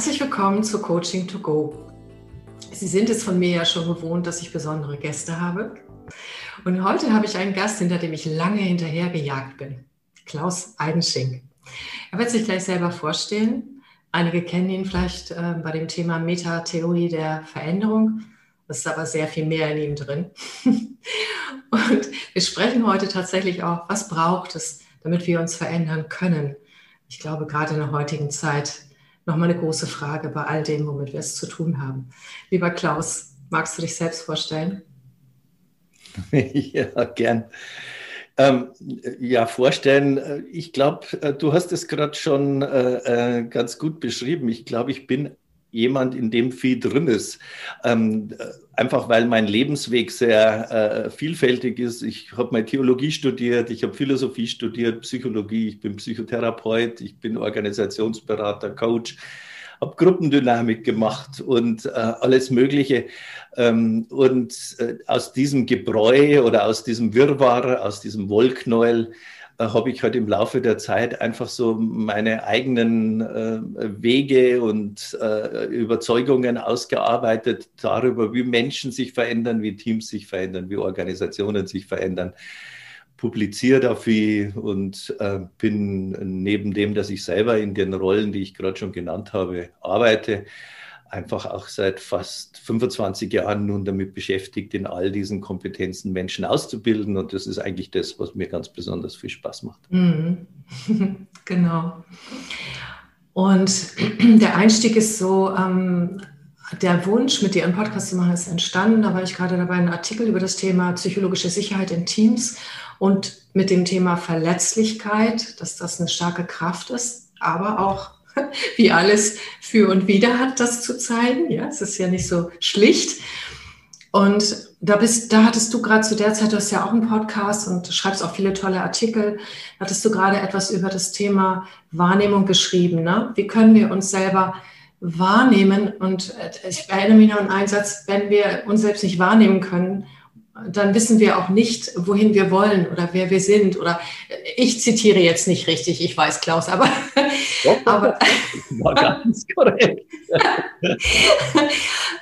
Herzlich willkommen zu Coaching to Go. Sie sind es von mir ja schon gewohnt, dass ich besondere Gäste habe. Und heute habe ich einen Gast, hinter dem ich lange hinterhergejagt bin. Klaus Eidenschink. Er wird sich gleich selber vorstellen. Einige kennen ihn vielleicht äh, bei dem Thema Metatheorie der Veränderung. Das ist aber sehr viel mehr in ihm drin. Und wir sprechen heute tatsächlich auch, was braucht es, damit wir uns verändern können. Ich glaube, gerade in der heutigen Zeit nochmal eine große Frage bei all dem, womit wir es zu tun haben. Lieber Klaus, magst du dich selbst vorstellen? Ja, gern. Ähm, ja, vorstellen. Ich glaube, äh, du hast es gerade schon äh, äh, ganz gut beschrieben. Ich glaube, ich bin jemand, in dem viel drin ist. Ähm, einfach weil mein Lebensweg sehr äh, vielfältig ist. Ich habe mal Theologie studiert, ich habe Philosophie studiert, Psychologie, ich bin Psychotherapeut, ich bin Organisationsberater, Coach, habe Gruppendynamik gemacht und äh, alles Mögliche. Ähm, und äh, aus diesem Gebräu oder aus diesem Wirrwarr, aus diesem Wollknäuel, habe ich halt im Laufe der Zeit einfach so meine eigenen äh, Wege und äh, Überzeugungen ausgearbeitet darüber, wie Menschen sich verändern, wie Teams sich verändern, wie Organisationen sich verändern. Publiziere dafür und äh, bin neben dem, dass ich selber in den Rollen, die ich gerade schon genannt habe, arbeite, einfach auch seit fast 25 Jahren nun damit beschäftigt, in all diesen Kompetenzen Menschen auszubilden. Und das ist eigentlich das, was mir ganz besonders viel Spaß macht. Mhm. genau. Und der Einstieg ist so, ähm, der Wunsch, mit dir einen Podcast zu machen, ist entstanden. Da war ich gerade dabei, einen Artikel über das Thema psychologische Sicherheit in Teams und mit dem Thema Verletzlichkeit, dass das eine starke Kraft ist, aber auch wie alles für und wieder hat, das zu zeigen. Ja, es ist ja nicht so schlicht. Und da bist, da hattest du gerade zu der Zeit, du hast ja auch einen Podcast und schreibst auch viele tolle Artikel, hattest du gerade etwas über das Thema Wahrnehmung geschrieben. Ne? Wie können wir uns selber wahrnehmen? Und äh, ich erinnere mich noch an einen Satz, wenn wir uns selbst nicht wahrnehmen können, dann wissen wir auch nicht, wohin wir wollen oder wer wir sind. Oder ich zitiere jetzt nicht richtig, ich weiß, Klaus, aber. Doch, aber war ganz korrekt.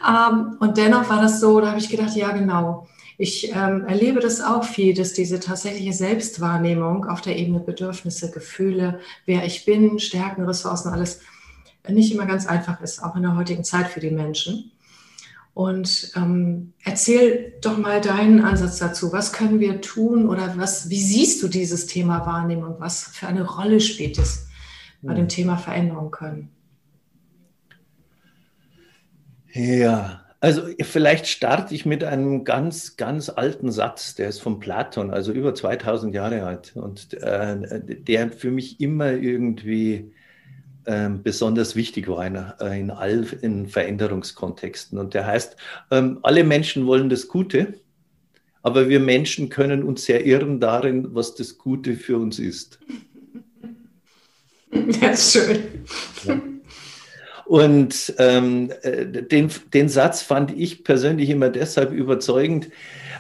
ähm, und dennoch war das so, da habe ich gedacht, ja, genau. Ich ähm, erlebe das auch viel, dass diese tatsächliche Selbstwahrnehmung auf der Ebene Bedürfnisse, Gefühle, wer ich bin, Stärken, Ressourcen, alles nicht immer ganz einfach ist, auch in der heutigen Zeit für die Menschen. Und ähm, erzähl doch mal deinen Ansatz dazu. Was können wir tun oder was, wie siehst du dieses Thema Wahrnehmung? Was für eine Rolle spielt es bei dem hm. Thema Veränderung können? Ja, also vielleicht starte ich mit einem ganz, ganz alten Satz, der ist von Platon, also über 2000 Jahre alt und äh, der für mich immer irgendwie ähm, besonders wichtig war in, äh, in all in Veränderungskontexten. Und der heißt, ähm, alle Menschen wollen das Gute, aber wir Menschen können uns sehr irren darin, was das Gute für uns ist. Das ist schön. Ja. Und ähm, äh, den, den Satz fand ich persönlich immer deshalb überzeugend,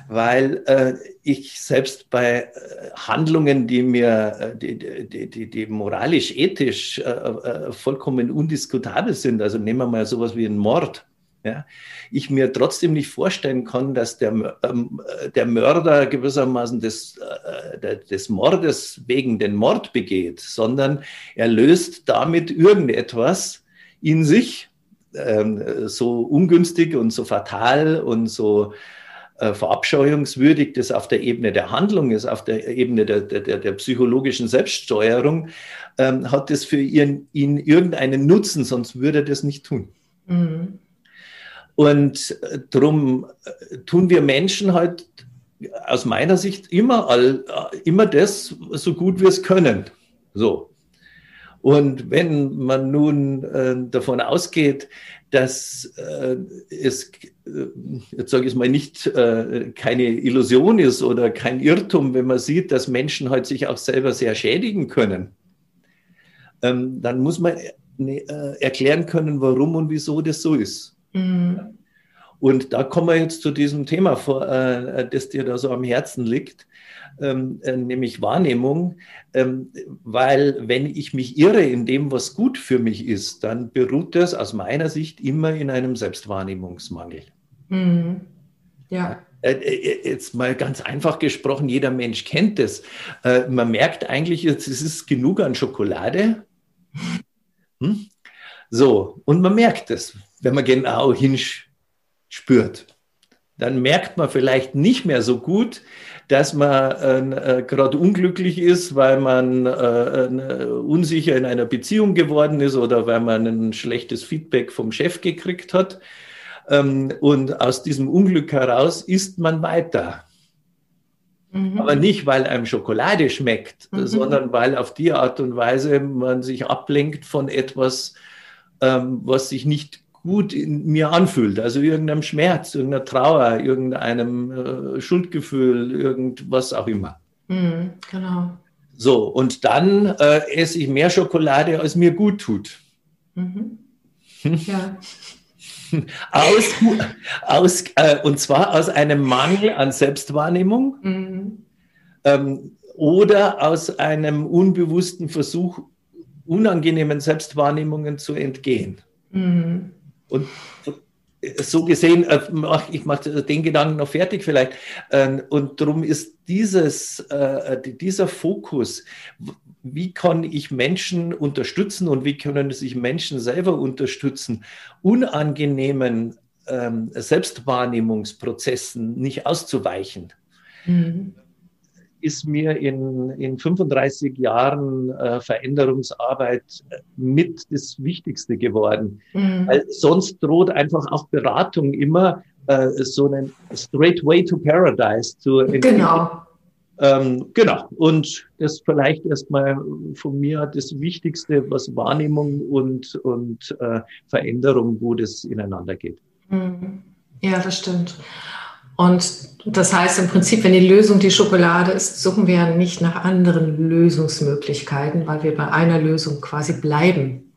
weil äh, ich selbst bei äh, Handlungen, die mir, äh, die, die, die, die moralisch, ethisch äh, äh, vollkommen undiskutabel sind, also nehmen wir mal sowas wie einen Mord, ja, ich mir trotzdem nicht vorstellen kann, dass der, ähm, der Mörder gewissermaßen des, äh, des Mordes wegen den Mord begeht, sondern er löst damit irgendetwas in sich, ähm, so ungünstig und so fatal und so äh, verabscheuungswürdig das auf der Ebene der Handlung ist, auf der Ebene der, der, der psychologischen Selbststeuerung, ähm, hat das für ihn, ihn irgendeinen Nutzen, sonst würde er das nicht tun. Mhm. Und äh, darum äh, tun wir Menschen halt aus meiner Sicht immer, all, immer das so gut wir es können. So. Und wenn man nun äh, davon ausgeht, dass äh, es, äh, jetzt sage ich mal, nicht äh, keine Illusion ist oder kein Irrtum, wenn man sieht, dass Menschen halt sich auch selber sehr schädigen können, ähm, dann muss man äh, erklären können, warum und wieso das so ist. Mhm. Und da kommen wir jetzt zu diesem Thema, äh, das dir da so am Herzen liegt, ähm, äh, nämlich Wahrnehmung. Ähm, weil wenn ich mich irre in dem, was gut für mich ist, dann beruht das aus meiner Sicht immer in einem Selbstwahrnehmungsmangel. Mhm. Ja. Äh, jetzt mal ganz einfach gesprochen, jeder Mensch kennt das. Man merkt eigentlich, es ist genug an Schokolade. Hm? So, und man merkt es, wenn man genau hinspürt. Dann merkt man vielleicht nicht mehr so gut, dass man äh, gerade unglücklich ist, weil man äh, unsicher in einer Beziehung geworden ist oder weil man ein schlechtes Feedback vom Chef gekriegt hat. Ähm, und aus diesem Unglück heraus isst man weiter. Mhm. Aber nicht, weil einem Schokolade schmeckt, mhm. sondern weil auf die Art und Weise man sich ablenkt von etwas, ähm, was sich nicht gut in mir anfühlt. Also irgendeinem Schmerz, irgendeiner Trauer, irgendeinem äh, Schuldgefühl, irgendwas auch immer. Mhm, genau. So, und dann äh, esse ich mehr Schokolade, als mir gut tut. Mhm. Ja. aus, aus, äh, und zwar aus einem Mangel an Selbstwahrnehmung mhm. ähm, oder aus einem unbewussten Versuch, unangenehmen Selbstwahrnehmungen zu entgehen. Mhm. Und so gesehen, äh, ich mache den Gedanken noch fertig vielleicht. Ähm, und darum ist dieses, äh, dieser Fokus, wie kann ich Menschen unterstützen und wie können sich Menschen selber unterstützen, unangenehmen ähm, Selbstwahrnehmungsprozessen nicht auszuweichen. Mhm ist mir in, in 35 Jahren äh, Veränderungsarbeit mit das Wichtigste geworden. Mhm. Weil sonst droht einfach auch Beratung immer äh, so einen straight way to paradise zu entwickeln. Genau. Ähm, genau. Und das vielleicht erstmal von mir das Wichtigste, was Wahrnehmung und, und äh, Veränderung, wo das ineinander geht. Mhm. Ja, das stimmt. Und das heißt im Prinzip, wenn die Lösung die Schokolade ist, suchen wir ja nicht nach anderen Lösungsmöglichkeiten, weil wir bei einer Lösung quasi bleiben.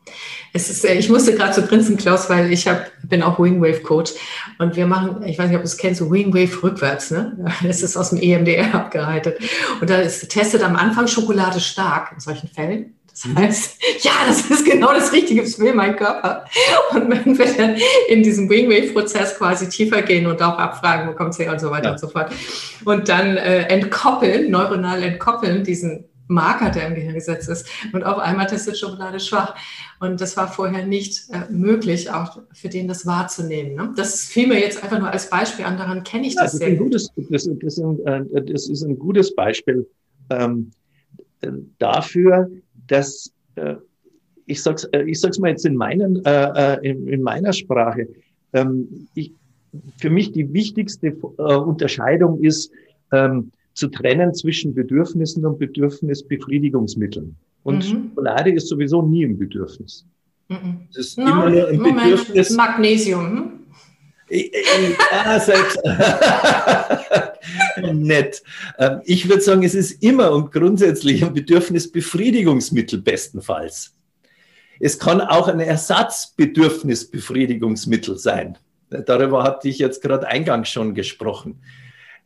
Es ist, ich musste gerade so grinsen, Klaus, weil ich hab, bin auch Wingwave Coach und wir machen, ich weiß nicht, ob du es kennst, so Wingwave rückwärts. Ne? Das ist aus dem EMDR abgeleitet. Und da ist testet am Anfang Schokolade stark in solchen Fällen. Das heißt, ja, das ist genau das Richtige für meinen Körper. Und wenn wir dann in diesem Wingwave-Prozess quasi tiefer gehen und auch abfragen, wo kommt es her und so weiter ja. und so fort. Und dann äh, entkoppeln, neuronal entkoppeln, diesen Marker, der im Gehirn gesetzt ist. Und auf einmal testet Schokolade schwach. Und das war vorher nicht äh, möglich, auch für den das wahrzunehmen. Ne? Das fiel mir jetzt einfach nur als Beispiel an, daran kenne ich das, ja, das sehr gutes, das, das, ist ein, äh, das, ist ein, gutes Beispiel ähm, dafür, dass äh, ich sag's, äh, ich sag's mal jetzt in, meinen, äh, äh, in, in meiner Sprache. Ähm, ich, für mich die wichtigste äh, Unterscheidung ist ähm, zu trennen zwischen Bedürfnissen und Bedürfnisbefriedigungsmitteln. Und mhm. Schokolade ist sowieso nie ein Bedürfnis. Mhm. Es ist no, immer nur ein Moment. Bedürfnis. Magnesium. Ja, selbst. Nett. Ähm, ich würde sagen, es ist immer und grundsätzlich ein Bedürfnisbefriedigungsmittel bestenfalls. Es kann auch ein Ersatzbedürfnisbefriedigungsmittel sein. Darüber hatte ich jetzt gerade eingangs schon gesprochen.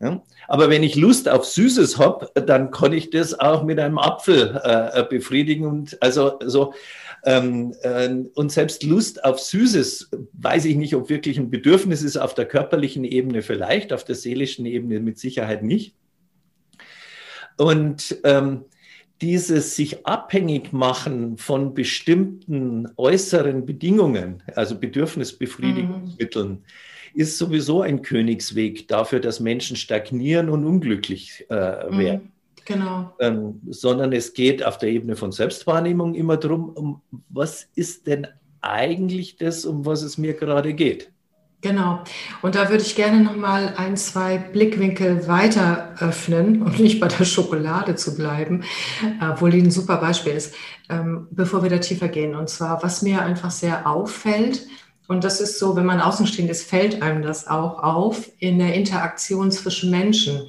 Ja? Aber wenn ich Lust auf Süßes habe, dann kann ich das auch mit einem Apfel äh, befriedigen. Und also so ähm, äh, und selbst Lust auf Süßes, weiß ich nicht, ob wirklich ein Bedürfnis ist, auf der körperlichen Ebene vielleicht, auf der seelischen Ebene mit Sicherheit nicht. Und ähm, dieses sich abhängig machen von bestimmten äußeren Bedingungen, also Bedürfnisbefriedigungsmitteln, mhm. ist sowieso ein Königsweg dafür, dass Menschen stagnieren und unglücklich äh, werden. Mhm. Genau. Ähm, sondern es geht auf der Ebene von Selbstwahrnehmung immer darum, um was ist denn eigentlich das, um was es mir gerade geht. Genau. Und da würde ich gerne noch mal ein, zwei Blickwinkel weiter öffnen und nicht bei der Schokolade zu bleiben, obwohl die ein super Beispiel ist, ähm, bevor wir da tiefer gehen. Und zwar, was mir einfach sehr auffällt, und das ist so, wenn man außenstehend ist, fällt einem das auch auf in der Interaktion zwischen Menschen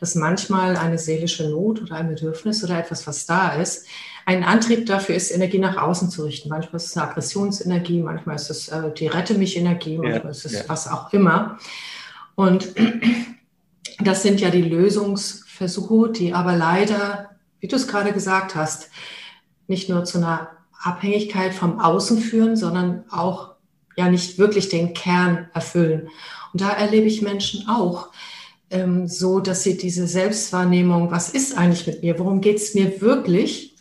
dass manchmal eine seelische Not oder ein Bedürfnis oder etwas, was da ist, ein Antrieb dafür ist, Energie nach außen zu richten. Manchmal ist es eine Aggressionsenergie, manchmal ist es äh, die Rette mich Energie, manchmal ja, ist es ja. was auch immer. Und das sind ja die Lösungsversuche, die aber leider, wie du es gerade gesagt hast, nicht nur zu einer Abhängigkeit vom Außen führen, sondern auch ja nicht wirklich den Kern erfüllen. Und da erlebe ich Menschen auch ähm, so, dass sie diese Selbstwahrnehmung, was ist eigentlich mit mir, worum geht es mir wirklich,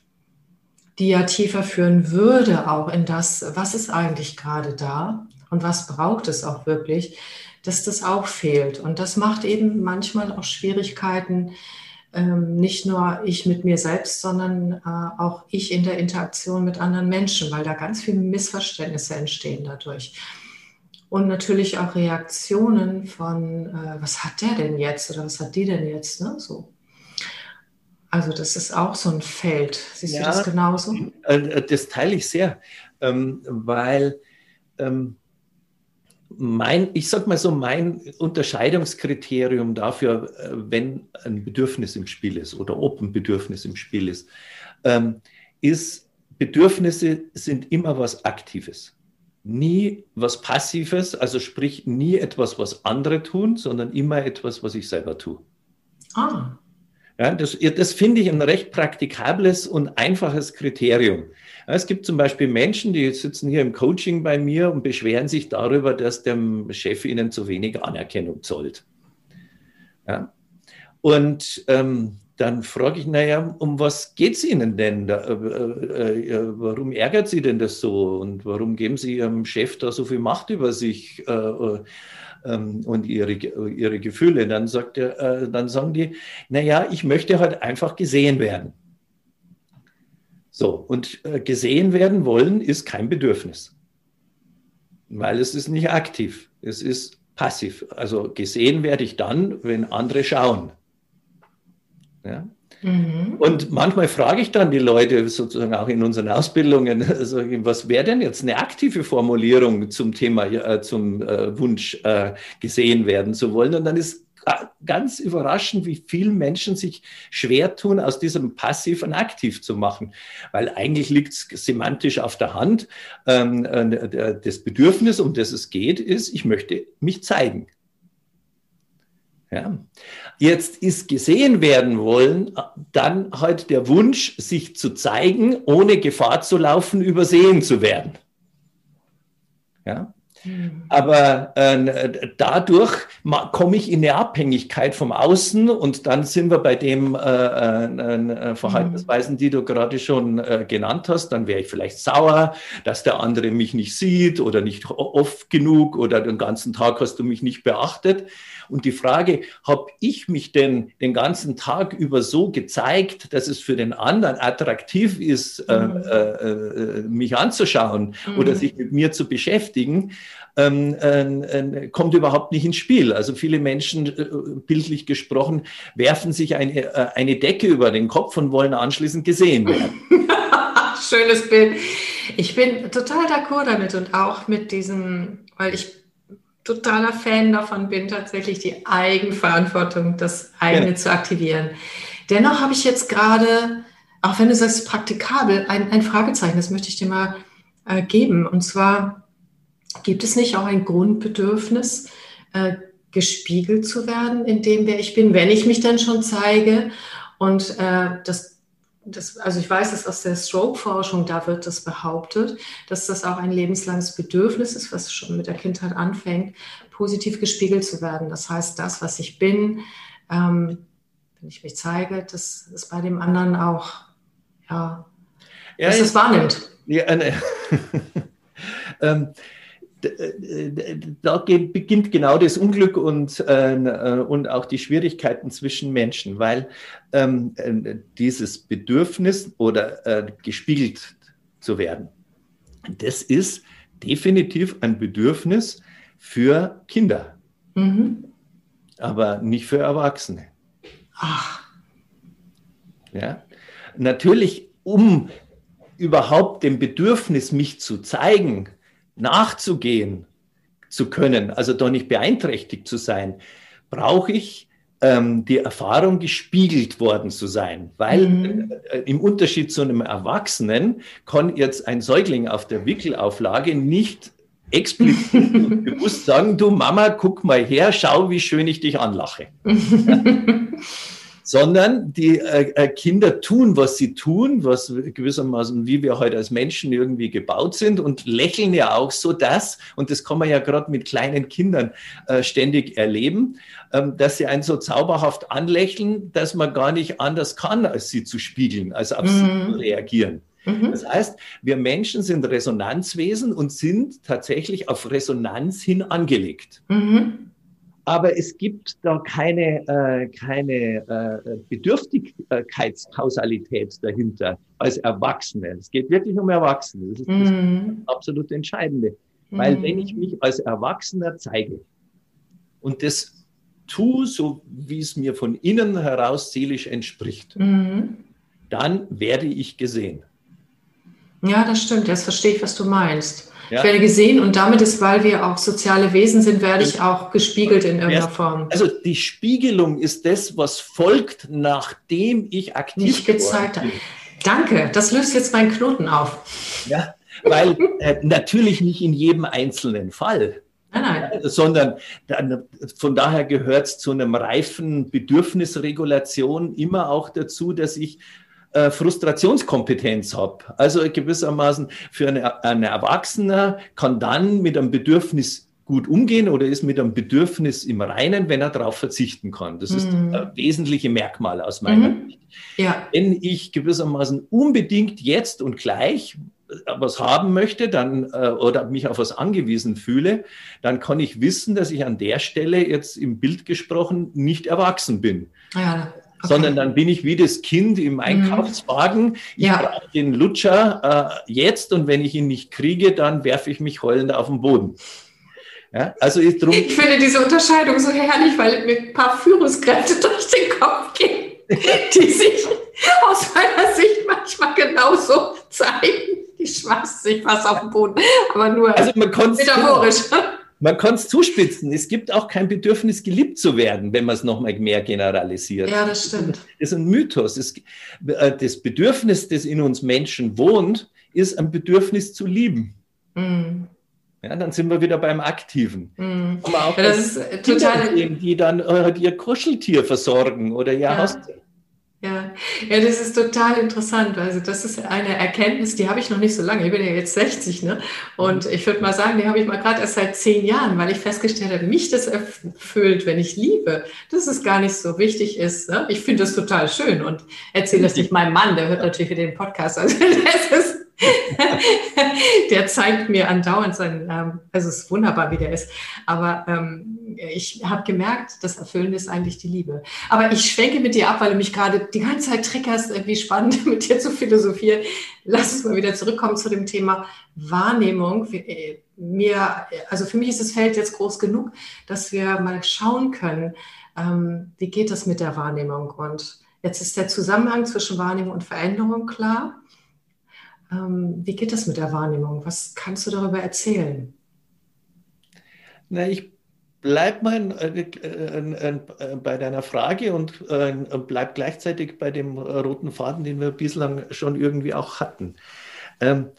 die ja tiefer führen würde, auch in das, was ist eigentlich gerade da und was braucht es auch wirklich, dass das auch fehlt. Und das macht eben manchmal auch Schwierigkeiten, ähm, nicht nur ich mit mir selbst, sondern äh, auch ich in der Interaktion mit anderen Menschen, weil da ganz viele Missverständnisse entstehen dadurch. Und natürlich auch Reaktionen von, äh, was hat der denn jetzt oder was hat die denn jetzt? Ne? So. Also das ist auch so ein Feld. Siehst ja, du das genauso? Äh, das teile ich sehr, ähm, weil ähm, mein, ich sag mal so, mein Unterscheidungskriterium dafür, äh, wenn ein Bedürfnis im Spiel ist oder ob ein Bedürfnis im Spiel ist, ähm, ist, Bedürfnisse sind immer was Aktives. Nie was Passives, also sprich nie etwas, was andere tun, sondern immer etwas, was ich selber tue. Ah. Ja, das, das finde ich ein recht praktikables und einfaches Kriterium. Es gibt zum Beispiel Menschen, die sitzen hier im Coaching bei mir und beschweren sich darüber, dass der Chef ihnen zu wenig Anerkennung zollt. Ja. Und ähm, dann frage ich, naja, um was geht es Ihnen denn? Da, äh, äh, äh, warum ärgert Sie denn das so? Und warum geben Sie Ihrem Chef da so viel Macht über sich äh, äh ähm, und ihre, ihre Gefühle? Dann, sagt er, äh, dann sagen die, naja, ich möchte halt einfach gesehen werden. So, und gesehen werden wollen ist kein Bedürfnis, weil es ist nicht aktiv, es ist passiv. Also gesehen werde ich dann, wenn andere schauen. Ja? Mhm. Und manchmal frage ich dann die Leute sozusagen auch in unseren Ausbildungen, also was wäre denn jetzt eine aktive Formulierung zum Thema, äh, zum äh, Wunsch äh, gesehen werden zu wollen? Und dann ist ganz überraschend, wie viele Menschen sich schwer tun, aus diesem Passiv ein Aktiv zu machen. Weil eigentlich liegt es semantisch auf der Hand. Ähm, äh, das Bedürfnis, um das es geht, ist, ich möchte mich zeigen. Ja. Jetzt ist gesehen werden wollen, dann halt der Wunsch, sich zu zeigen, ohne Gefahr zu laufen, übersehen zu werden. Ja. Mhm. Aber äh, dadurch komme ich in eine Abhängigkeit vom Außen und dann sind wir bei dem äh, äh, äh Verhaltensweisen, die du gerade schon äh, genannt hast. Dann wäre ich vielleicht sauer, dass der andere mich nicht sieht oder nicht oft genug oder den ganzen Tag hast du mich nicht beachtet. Und die Frage, habe ich mich denn den ganzen Tag über so gezeigt, dass es für den anderen attraktiv ist, äh, mhm. äh, äh, mich anzuschauen mhm. oder sich mit mir zu beschäftigen, ähm, äh, kommt überhaupt nicht ins Spiel. Also viele Menschen, äh, bildlich gesprochen, werfen sich eine, äh, eine Decke über den Kopf und wollen anschließend gesehen werden. Schönes Bild. Ich bin total d'accord damit und auch mit diesem, weil ich totaler Fan davon bin, tatsächlich die Eigenverantwortung, das eigene ja. zu aktivieren. Dennoch habe ich jetzt gerade, auch wenn du sagst praktikabel, ein, ein Fragezeichen, das möchte ich dir mal äh, geben. Und zwar, gibt es nicht auch ein Grundbedürfnis, äh, gespiegelt zu werden in dem, wer ich bin, wenn ich mich dann schon zeige? Und äh, das das, also ich weiß es aus der Stroke-Forschung, da wird das behauptet, dass das auch ein lebenslanges Bedürfnis ist, was schon mit der Kindheit anfängt, positiv gespiegelt zu werden. Das heißt, das, was ich bin, ähm, wenn ich mich zeige, das ist bei dem anderen auch, ja, ja dass es wahrnimmt. Ja, ne. ähm, da beginnt genau das Unglück und, äh, und auch die Schwierigkeiten zwischen Menschen, weil ähm, äh, dieses Bedürfnis oder äh, gespiegelt zu werden, das ist definitiv ein Bedürfnis für Kinder, mhm. aber nicht für Erwachsene. Ach. Ja, natürlich, um überhaupt dem Bedürfnis, mich zu zeigen, nachzugehen zu können, also da nicht beeinträchtigt zu sein, brauche ich äh, ähm, die Erfahrung gespiegelt worden zu sein, weil mhm. äh, im Unterschied zu einem Erwachsenen kann jetzt ein Säugling auf der Wickelauflage nicht explizit bewusst sagen, du Mama, guck mal her, schau, wie schön ich dich anlache. sondern die äh, äh, Kinder tun, was sie tun, was gewissermaßen, wie wir heute als Menschen irgendwie gebaut sind und lächeln ja auch so das, und das kann man ja gerade mit kleinen Kindern äh, ständig erleben, ähm, dass sie einen so zauberhaft anlächeln, dass man gar nicht anders kann, als sie zu spiegeln, als auf mhm. sie reagieren. Mhm. Das heißt, wir Menschen sind Resonanzwesen und sind tatsächlich auf Resonanz hin angelegt. Mhm aber es gibt da keine, äh, keine äh, Bedürftigkeitskausalität dahinter als Erwachsene. Es geht wirklich um Erwachsene. Das ist das mm. absolut Entscheidende. Mm. Weil wenn ich mich als Erwachsener zeige und das tue, so wie es mir von innen heraus seelisch entspricht, mm. dann werde ich gesehen. Ja, das stimmt. Jetzt verstehe ich, was du meinst. Ja. Ich werde gesehen und damit ist, weil wir auch soziale Wesen sind, werde ich auch gespiegelt in irgendeiner Form. Also die Spiegelung ist das, was folgt, nachdem ich aktiv Nicht gezeigt habe. Danke, das löst jetzt meinen Knoten auf. Ja, weil äh, natürlich nicht in jedem einzelnen Fall. Nein, nein. sondern von daher gehört es zu einem reifen Bedürfnisregulation immer auch dazu, dass ich äh, Frustrationskompetenz habe. Also gewissermaßen für eine, eine Erwachsener kann dann mit einem Bedürfnis gut umgehen oder ist mit einem Bedürfnis im Reinen, wenn er darauf verzichten kann. Das ist mhm. ein wesentliche Merkmal aus meiner mhm. Sicht. Ja. Wenn ich gewissermaßen unbedingt jetzt und gleich was haben möchte, dann äh, oder mich auf was angewiesen fühle, dann kann ich wissen, dass ich an der Stelle jetzt im Bild gesprochen nicht erwachsen bin. Ja. Okay. Sondern dann bin ich wie das Kind im mhm. Einkaufswagen. Ich ja. brauche den Lutscher äh, jetzt und wenn ich ihn nicht kriege, dann werfe ich mich heulend auf den Boden. Ja, also ist drum ich finde diese Unterscheidung so herrlich, weil mir ein paar Führungskräfte durch den Kopf gehen, die sich aus meiner Sicht manchmal genauso zeigen. Die schmeißt sich was auf den Boden, aber nur also man metaphorisch. Man kann es zuspitzen. Es gibt auch kein Bedürfnis, geliebt zu werden, wenn man es nochmal mehr generalisiert. Ja, das stimmt. Das ist ein Mythos. Äh, das Bedürfnis, das in uns Menschen wohnt, ist ein Bedürfnis zu lieben. Mhm. Ja, dann sind wir wieder beim Aktiven. Mhm. Aber auch das ist total. Die dann äh, ihr Kuscheltier versorgen oder ihr ja. Haustier. Ja. ja, das ist total interessant. Also das ist eine Erkenntnis, die habe ich noch nicht so lange. Ich bin ja jetzt 60, ne? Und ich würde mal sagen, die habe ich mal gerade erst seit zehn Jahren, weil ich festgestellt habe, mich das erfüllt, wenn ich liebe, dass es gar nicht so wichtig ist. Ne? Ich finde das total schön und erzähle das nicht meinem Mann, der hört natürlich den Podcast. Also das ist der zeigt mir andauernd sein, ähm, also es ist wunderbar, wie der ist. Aber ähm, ich habe gemerkt, das Erfüllende ist eigentlich die Liebe. Aber ich schwenke mit dir ab, weil du mich gerade die ganze Zeit triggerst, irgendwie spannend mit dir zu philosophieren. Lass uns mal wieder zurückkommen zu dem Thema Wahrnehmung. Äh, mir, also für mich ist das Feld jetzt groß genug, dass wir mal schauen können, ähm, wie geht das mit der Wahrnehmung. Und jetzt ist der Zusammenhang zwischen Wahrnehmung und Veränderung klar. Ähm, wie geht das mit der Wahrnehmung? Was kannst du darüber erzählen? Na, ich bleibe mal äh, äh, äh, bei deiner Frage und äh, bleib gleichzeitig bei dem roten Faden, den wir bislang schon irgendwie auch hatten. Ähm,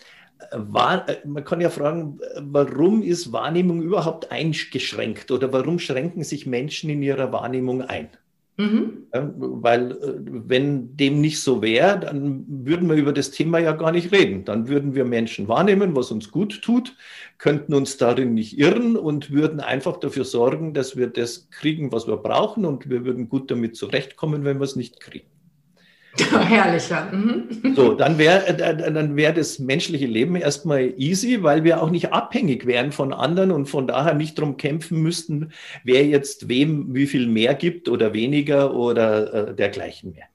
war, äh, man kann ja fragen, warum ist Wahrnehmung überhaupt eingeschränkt oder warum schränken sich Menschen in ihrer Wahrnehmung ein? Mhm. Weil äh, wenn dem nicht so wäre, dann würden wir über das Thema ja gar nicht reden. Dann würden wir Menschen wahrnehmen, was uns gut tut, könnten uns darin nicht irren und würden einfach dafür sorgen, dass wir das kriegen, was wir brauchen und wir würden gut damit zurechtkommen, wenn wir es nicht kriegen. Herrlich, ja. Mhm. So, dann wäre äh, dann wär das menschliche Leben erstmal easy, weil wir auch nicht abhängig wären von anderen und von daher nicht darum kämpfen müssten, wer jetzt wem wie viel mehr gibt oder weniger oder äh, dergleichen mehr.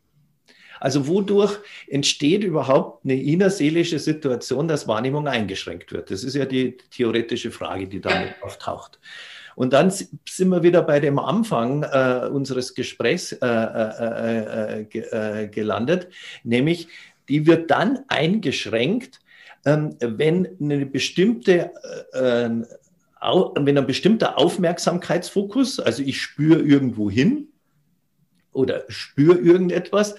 Also wodurch entsteht überhaupt eine innerseelische Situation, dass Wahrnehmung eingeschränkt wird? Das ist ja die theoretische Frage, die damit ja. Und dann sind wir wieder bei dem Anfang äh, unseres Gesprächs äh, äh, äh, äh gelandet, nämlich die wird dann eingeschränkt, ähm, wenn eine bestimmte äh, wenn ein bestimmter Aufmerksamkeitsfokus, also ich spüre irgendwo hin, oder spüre irgendetwas.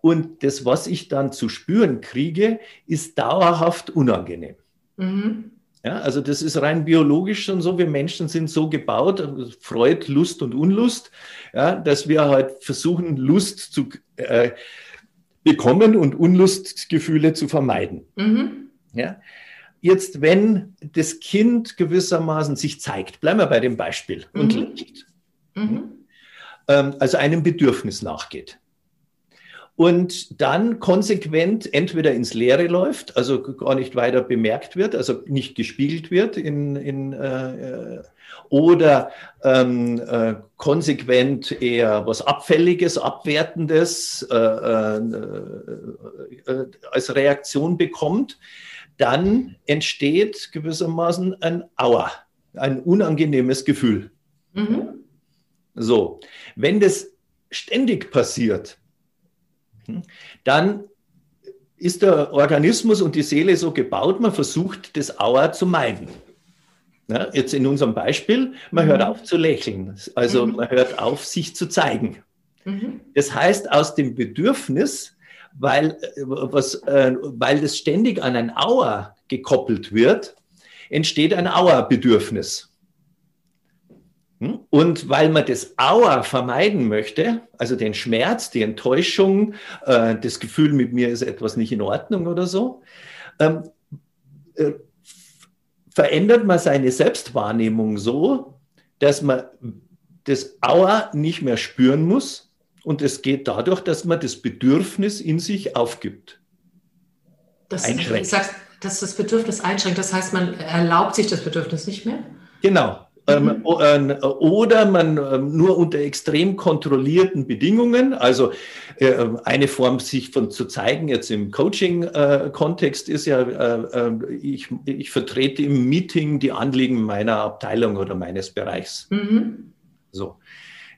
Und das, was ich dann zu spüren kriege, ist dauerhaft unangenehm. Mhm. Ja, also das ist rein biologisch schon so. Wir Menschen sind so gebaut, Freud, Lust und Unlust, ja, dass wir halt versuchen, Lust zu äh, bekommen und Unlustgefühle zu vermeiden. Mhm. Ja. Jetzt, wenn das Kind gewissermaßen sich zeigt, bleiben wir bei dem Beispiel, mhm. und liegt, mhm. ähm, also einem Bedürfnis nachgeht und dann konsequent entweder ins Leere läuft, also gar nicht weiter bemerkt wird, also nicht gespiegelt wird in, in äh, oder ähm, äh, konsequent eher was Abfälliges, Abwertendes äh, äh, äh, als Reaktion bekommt, dann entsteht gewissermaßen ein Aua, ein unangenehmes Gefühl. Mhm. So, wenn das ständig passiert, dann ist der Organismus und die Seele so gebaut, man versucht, das Aua zu meiden. Ja, jetzt in unserem Beispiel, man mhm. hört auf zu lächeln, also mhm. man hört auf, sich zu zeigen. Mhm. Das heißt, aus dem Bedürfnis, weil, was, äh, weil das ständig an ein Aua gekoppelt wird, entsteht ein Aua-Bedürfnis. Und weil man das Aua vermeiden möchte, also den Schmerz, die Enttäuschung, äh, das Gefühl, mit mir ist etwas nicht in Ordnung oder so, ähm, äh, verändert man seine Selbstwahrnehmung so, dass man das Aua nicht mehr spüren muss. Und es geht dadurch, dass man das Bedürfnis in sich aufgibt. Das, einschränkt. Du sagst, dass das Bedürfnis einschränkt. Das heißt, man erlaubt sich das Bedürfnis nicht mehr? Genau. Ähm, äh, oder man äh, nur unter extrem kontrollierten Bedingungen, also äh, eine Form, sich von zu zeigen, jetzt im Coaching-Kontext ist ja, äh, äh, ich, ich vertrete im Meeting die Anliegen meiner Abteilung oder meines Bereichs. Mhm. So.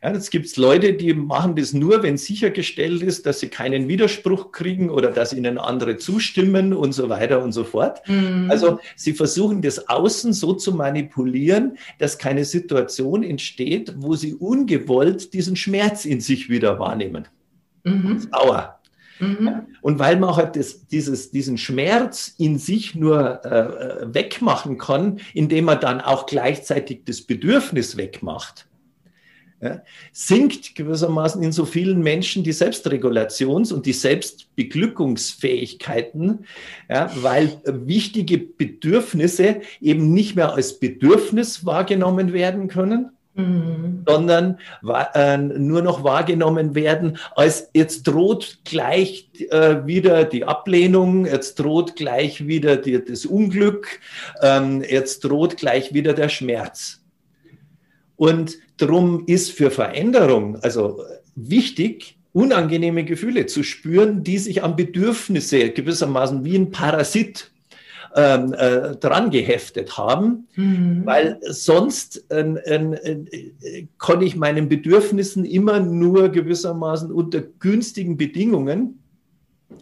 Ja, jetzt gibt es Leute, die machen das nur, wenn sichergestellt ist, dass sie keinen Widerspruch kriegen oder dass ihnen andere zustimmen und so weiter und so fort. Mhm. Also sie versuchen das Außen so zu manipulieren, dass keine Situation entsteht, wo sie ungewollt diesen Schmerz in sich wieder wahrnehmen. Mhm. Aua. Mhm. Und weil man halt das, dieses, diesen Schmerz in sich nur äh, äh wegmachen kann, indem man dann auch gleichzeitig das Bedürfnis wegmacht, ja, sinkt gewissermaßen in so vielen Menschen die Selbstregulations- und die Selbstbeglückungsfähigkeiten, ja, weil wichtige Bedürfnisse eben nicht mehr als Bedürfnis wahrgenommen werden können, Mhm. sondern äh, nur noch wahrgenommen werden, als jetzt droht gleich äh, wieder die Ablehnung, jetzt droht gleich wieder die, das Unglück, ähm, jetzt droht gleich wieder der Schmerz. Und darum ist für Veränderung also wichtig, unangenehme Gefühle zu spüren, die sich an Bedürfnisse gewissermaßen wie ein Parasit ähm, äh, dran geheftet haben, mhm. weil sonst äh, äh, konnte ich meinen Bedürfnissen immer nur gewissermaßen unter günstigen Bedingungen,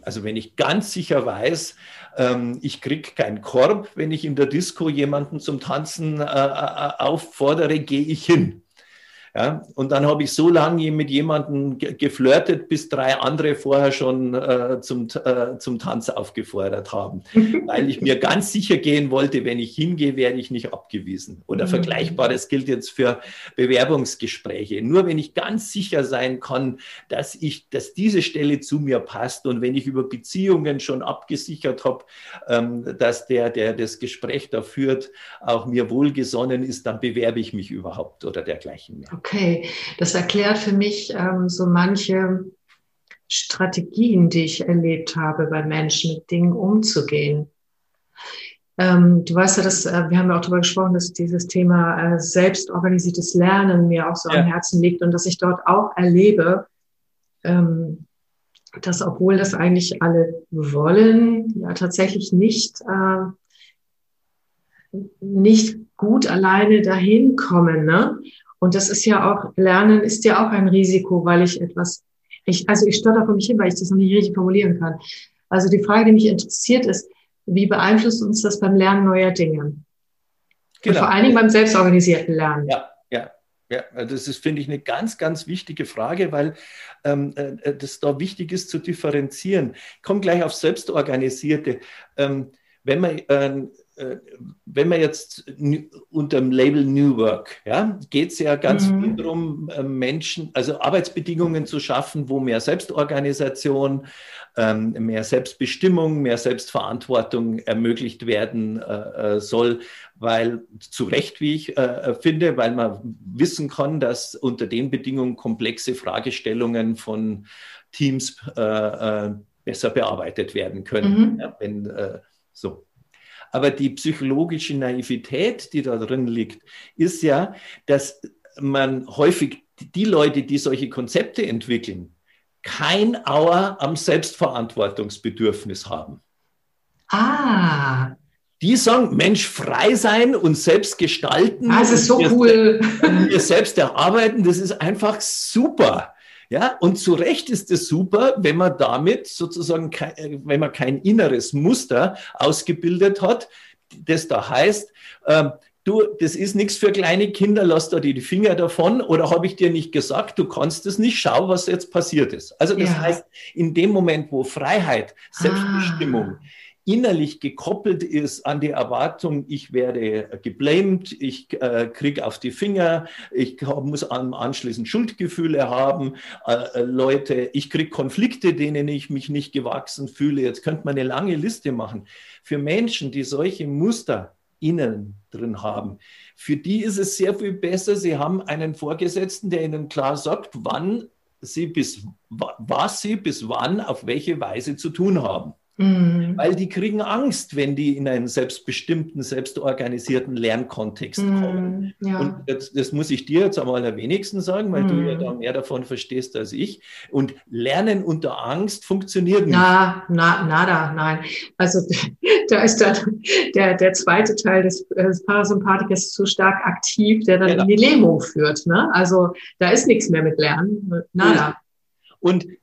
also wenn ich ganz sicher weiß, ähm, ich kriege keinen Korb, wenn ich in der Disco jemanden zum Tanzen äh, äh auffordere, gehe ich hin. Ja, und dann habe ich so lange mit jemandem geflirtet, bis drei andere vorher schon äh, zum, äh, zum Tanz aufgefordert haben, weil ich mir ganz sicher gehen wollte, wenn ich hingehe, werde ich nicht abgewiesen. Oder mhm. vergleichbares gilt jetzt für Bewerbungsgespräche. Nur wenn ich ganz sicher sein kann, dass ich, dass diese Stelle zu mir passt und wenn ich über Beziehungen schon abgesichert habe, ähm, dass der, der das Gespräch da führt, auch mir wohlgesonnen ist, dann bewerbe ich mich überhaupt oder dergleichen mehr. Okay, das erklärt für mich ähm, so manche Strategien, die ich erlebt habe bei Menschen, mit Dingen umzugehen. Ähm, du weißt ja, dass äh, wir haben ja auch darüber gesprochen, dass dieses Thema äh, selbstorganisiertes Lernen mir auch so ja. am Herzen liegt und dass ich dort auch erlebe, ähm, dass obwohl das eigentlich alle wollen, ja tatsächlich nicht äh, nicht gut alleine dahin kommen. Ne? Und das ist ja auch, Lernen ist ja auch ein Risiko, weil ich etwas, ich, also ich stotter vor mich hin, weil ich das noch nicht richtig formulieren kann. Also die Frage, die mich interessiert, ist, wie beeinflusst uns das beim Lernen neuer Dinge? Genau. Und vor allen Dingen beim selbstorganisierten Lernen. Ja, ja, Ja, das ist, finde ich, eine ganz, ganz wichtige Frage, weil ähm, äh, das da wichtig ist zu differenzieren. Ich komme gleich auf Selbstorganisierte. Ähm, wenn man äh, äh, wenn man jetzt unter dem Label New Work, ja, geht es ja ganz mhm. viel darum, äh, Menschen, also Arbeitsbedingungen zu schaffen, wo mehr Selbstorganisation, ähm, mehr Selbstbestimmung, mehr Selbstverantwortung ermöglicht werden äh, soll, weil zu Recht, wie ich finde, weil man wissen kann, dass unter den Bedingungen komplexe Fragestellungen von Teams besser bearbeitet werden können. Mhm. Ja, wenn, so. Aber die psychologische Naivität, die da drin liegt, ist ja, dass man häufig die Leute, die solche Konzepte entwickeln, kein Auer am Selbstverantwortungsbedürfnis haben. Ah. Die sagen, Mensch, frei sein und selbst gestalten. Das ist so cool. Wir selbst erarbeiten, das ist einfach super. Ja, und zu Recht ist es super, wenn man damit sozusagen, wenn man kein inneres Muster ausgebildet hat, das da heißt, äh, du, das ist nichts für kleine Kinder, lass da die Finger davon oder habe ich dir nicht gesagt, du kannst es nicht, schau, was jetzt passiert ist. Also das ja. heißt, in dem Moment, wo Freiheit, Selbstbestimmung, ah innerlich gekoppelt ist an die Erwartung, ich werde geblamed, ich äh, kriege auf die Finger, ich muss anschließend Schuldgefühle haben, äh, äh, Leute, ich kriege Konflikte, denen ich mich nicht gewachsen fühle. Jetzt könnte man eine lange Liste machen. Für Menschen, die solche Muster innen drin haben, für die ist es sehr viel besser, sie haben einen Vorgesetzten, der ihnen klar sagt, wann sie bis was sie bis wann auf welche Weise zu tun haben. Mhm. Weil die kriegen Angst, wenn die in einen selbstbestimmten, selbstorganisierten Lernkontext mhm. kommen. Ja. Und das, das, muss ich dir jetzt am allerwenigsten sagen, weil mhm. du ja mhm. da mehr davon verstehst als ich. Und Lernen unter Angst funktioniert nicht. Na, na, nada, nein. Also da ist dann der, der zweite Teil des, des Parasympathikers zu stark aktiv, der dann genau. in die Lähmung führt. Ne? Also da ist nichts mehr mit Lernen. Nada. Und äh,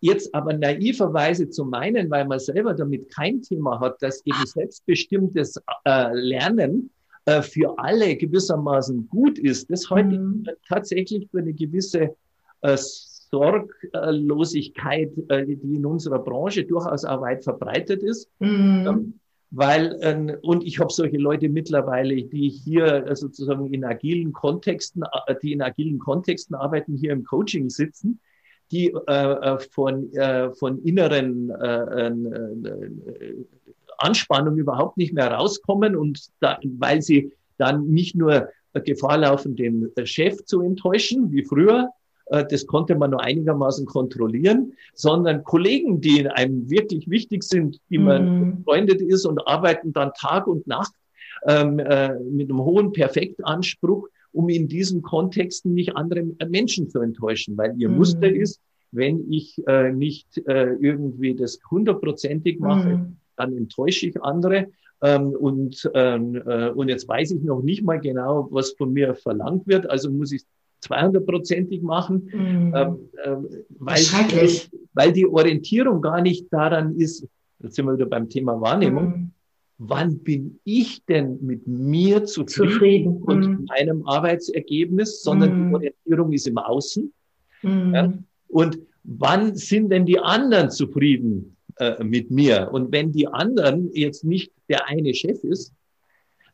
jetzt aber naiverweise zu meinen, weil man selber damit kein Thema hat, dass eben selbstbestimmtes äh, Lernen äh, für alle gewissermaßen gut ist, das halte mhm. ich tatsächlich für eine gewisse äh, Sorglosigkeit, äh, die in unserer Branche durchaus auch weit verbreitet ist. Mhm. Ähm, weil, äh, und ich habe solche Leute mittlerweile, die hier äh, sozusagen in agilen Kontexten, äh, die in agilen Kontexten arbeiten, hier im Coaching sitzen, die äh, äh, von, äh, von inneren äh, äh, Anspannung überhaupt nicht mehr rauskommen und da, weil sie dann nicht nur Gefahr laufen, den Chef zu enttäuschen, wie früher, äh, das konnte man nur einigermaßen kontrollieren, sondern Kollegen, die einem wirklich wichtig sind, die man mhm. befreundet ist und arbeiten dann Tag und Nacht ähm, äh, mit einem hohen Perfektanspruch um in diesen Kontexten nicht andere Menschen zu enttäuschen, weil ihr mhm. Muster ist, wenn ich äh, nicht äh, irgendwie das hundertprozentig mache, mhm. dann enttäusche ich andere. Ähm, und, ähm, äh, und jetzt weiß ich noch nicht mal genau, was von mir verlangt wird, also muss ich 200-prozentig machen, mhm. ähm, äh, weil, weil die Orientierung gar nicht daran ist, jetzt sind wir wieder beim Thema Wahrnehmung, mhm wann bin ich denn mit mir zufrieden, zufrieden. und mm. meinem Arbeitsergebnis, sondern mm. die Orientierung ist im Außen. Mm. Ja? Und wann sind denn die anderen zufrieden äh, mit mir? Und wenn die anderen jetzt nicht der eine Chef ist,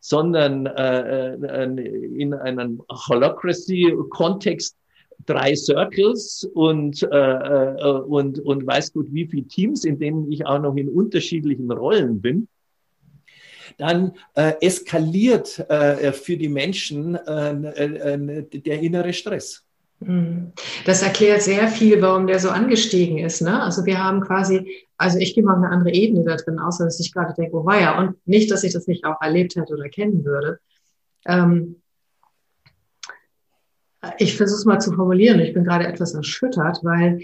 sondern äh, äh in einem Holocracy-Kontext drei Circles und, äh, äh, und, und weiß gut, wie viele Teams, in denen ich auch noch in unterschiedlichen Rollen bin, dann äh, eskaliert äh, für die Menschen äh, äh, der innere Stress. Mhm. Das erklärt sehr viel, warum der so angestiegen ist. Ne? Also wir haben quasi, also ich gehe mal eine andere Ebene da drin, außer dass ich gerade denke, oh ja, und nicht, dass ich das nicht auch erlebt hätte oder kennen würde. Ähm, ich versuche es mal zu formulieren. Ich bin gerade etwas erschüttert, weil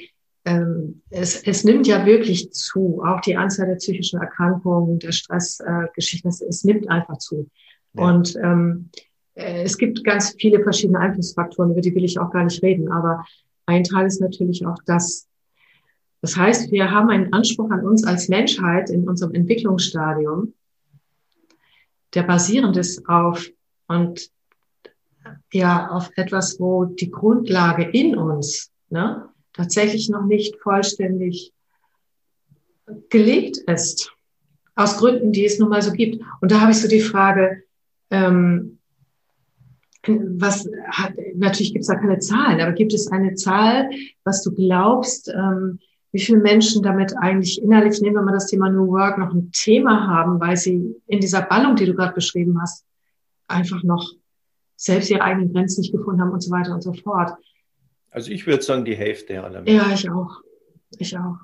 es, es nimmt ja wirklich zu, auch die Anzahl der psychischen Erkrankungen, der Stressgeschichten, äh, es nimmt einfach zu. Ja. Und ähm, äh, es gibt ganz viele verschiedene Einflussfaktoren, über die will ich auch gar nicht reden, aber ein Teil ist natürlich auch das. Das heißt, wir haben einen Anspruch an uns als Menschheit in unserem Entwicklungsstadium, der basierend ist auf, und ja auf etwas, wo die Grundlage in uns ne, tatsächlich noch nicht vollständig gelegt ist. Aus Gründen, die es nun mal so gibt. Und da habe ich so die Frage, ähm, was hat, natürlich gibt es da keine Zahlen, aber gibt es eine Zahl, was du glaubst, ähm, wie viele Menschen damit eigentlich innerlich, nehmen wir mal das Thema New Work, noch ein Thema haben, weil sie in dieser Ballung, die du gerade beschrieben hast, einfach noch selbst ihre eigenen Grenzen nicht gefunden haben und so weiter und so fort. Also ich würde sagen, die Hälfte aller Menschen. Ja, ich auch. Ich auch.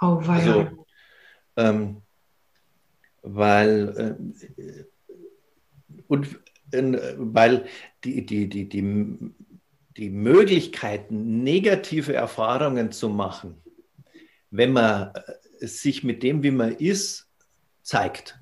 Oh, weil. Also, ähm, weil äh, und äh, weil die, die, die, die, die Möglichkeiten, negative Erfahrungen zu machen, wenn man äh, sich mit dem, wie man ist, zeigt.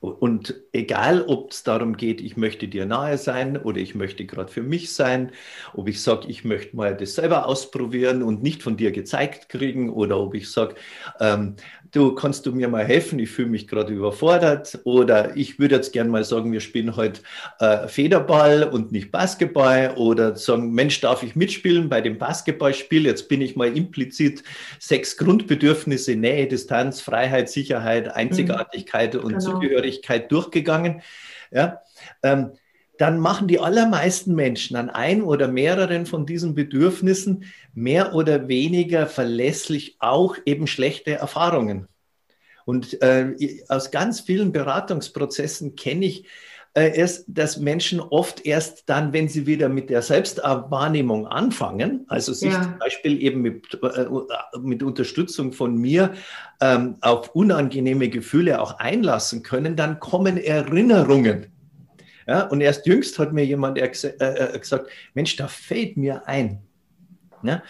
Und egal, ob es darum geht, ich möchte dir nahe sein oder ich möchte gerade für mich sein, ob ich sage, ich möchte mal das selber ausprobieren und nicht von dir gezeigt kriegen oder ob ich sage, ähm, du kannst du mir mal helfen, ich fühle mich gerade überfordert oder ich würde jetzt gerne mal sagen, wir spielen heute äh, Federball und nicht Basketball oder sagen, Mensch, darf ich mitspielen bei dem Basketballspiel? Jetzt bin ich mal implizit sechs Grundbedürfnisse, Nähe, Distanz, Freiheit, Sicherheit, Einzigartigkeit mhm. und genau. Zugehörigkeit durchgegangen. Ja, ähm, dann machen die allermeisten Menschen an ein oder mehreren von diesen Bedürfnissen mehr oder weniger verlässlich auch eben schlechte Erfahrungen. Und äh, aus ganz vielen Beratungsprozessen kenne ich äh, erst, dass Menschen oft erst dann, wenn sie wieder mit der Selbstwahrnehmung anfangen, also sich ja. zum Beispiel eben mit, äh, mit Unterstützung von mir ähm, auf unangenehme Gefühle auch einlassen können, dann kommen Erinnerungen ja, und erst jüngst hat mir jemand äh, äh, gesagt, Mensch, da fällt mir ein. Ja,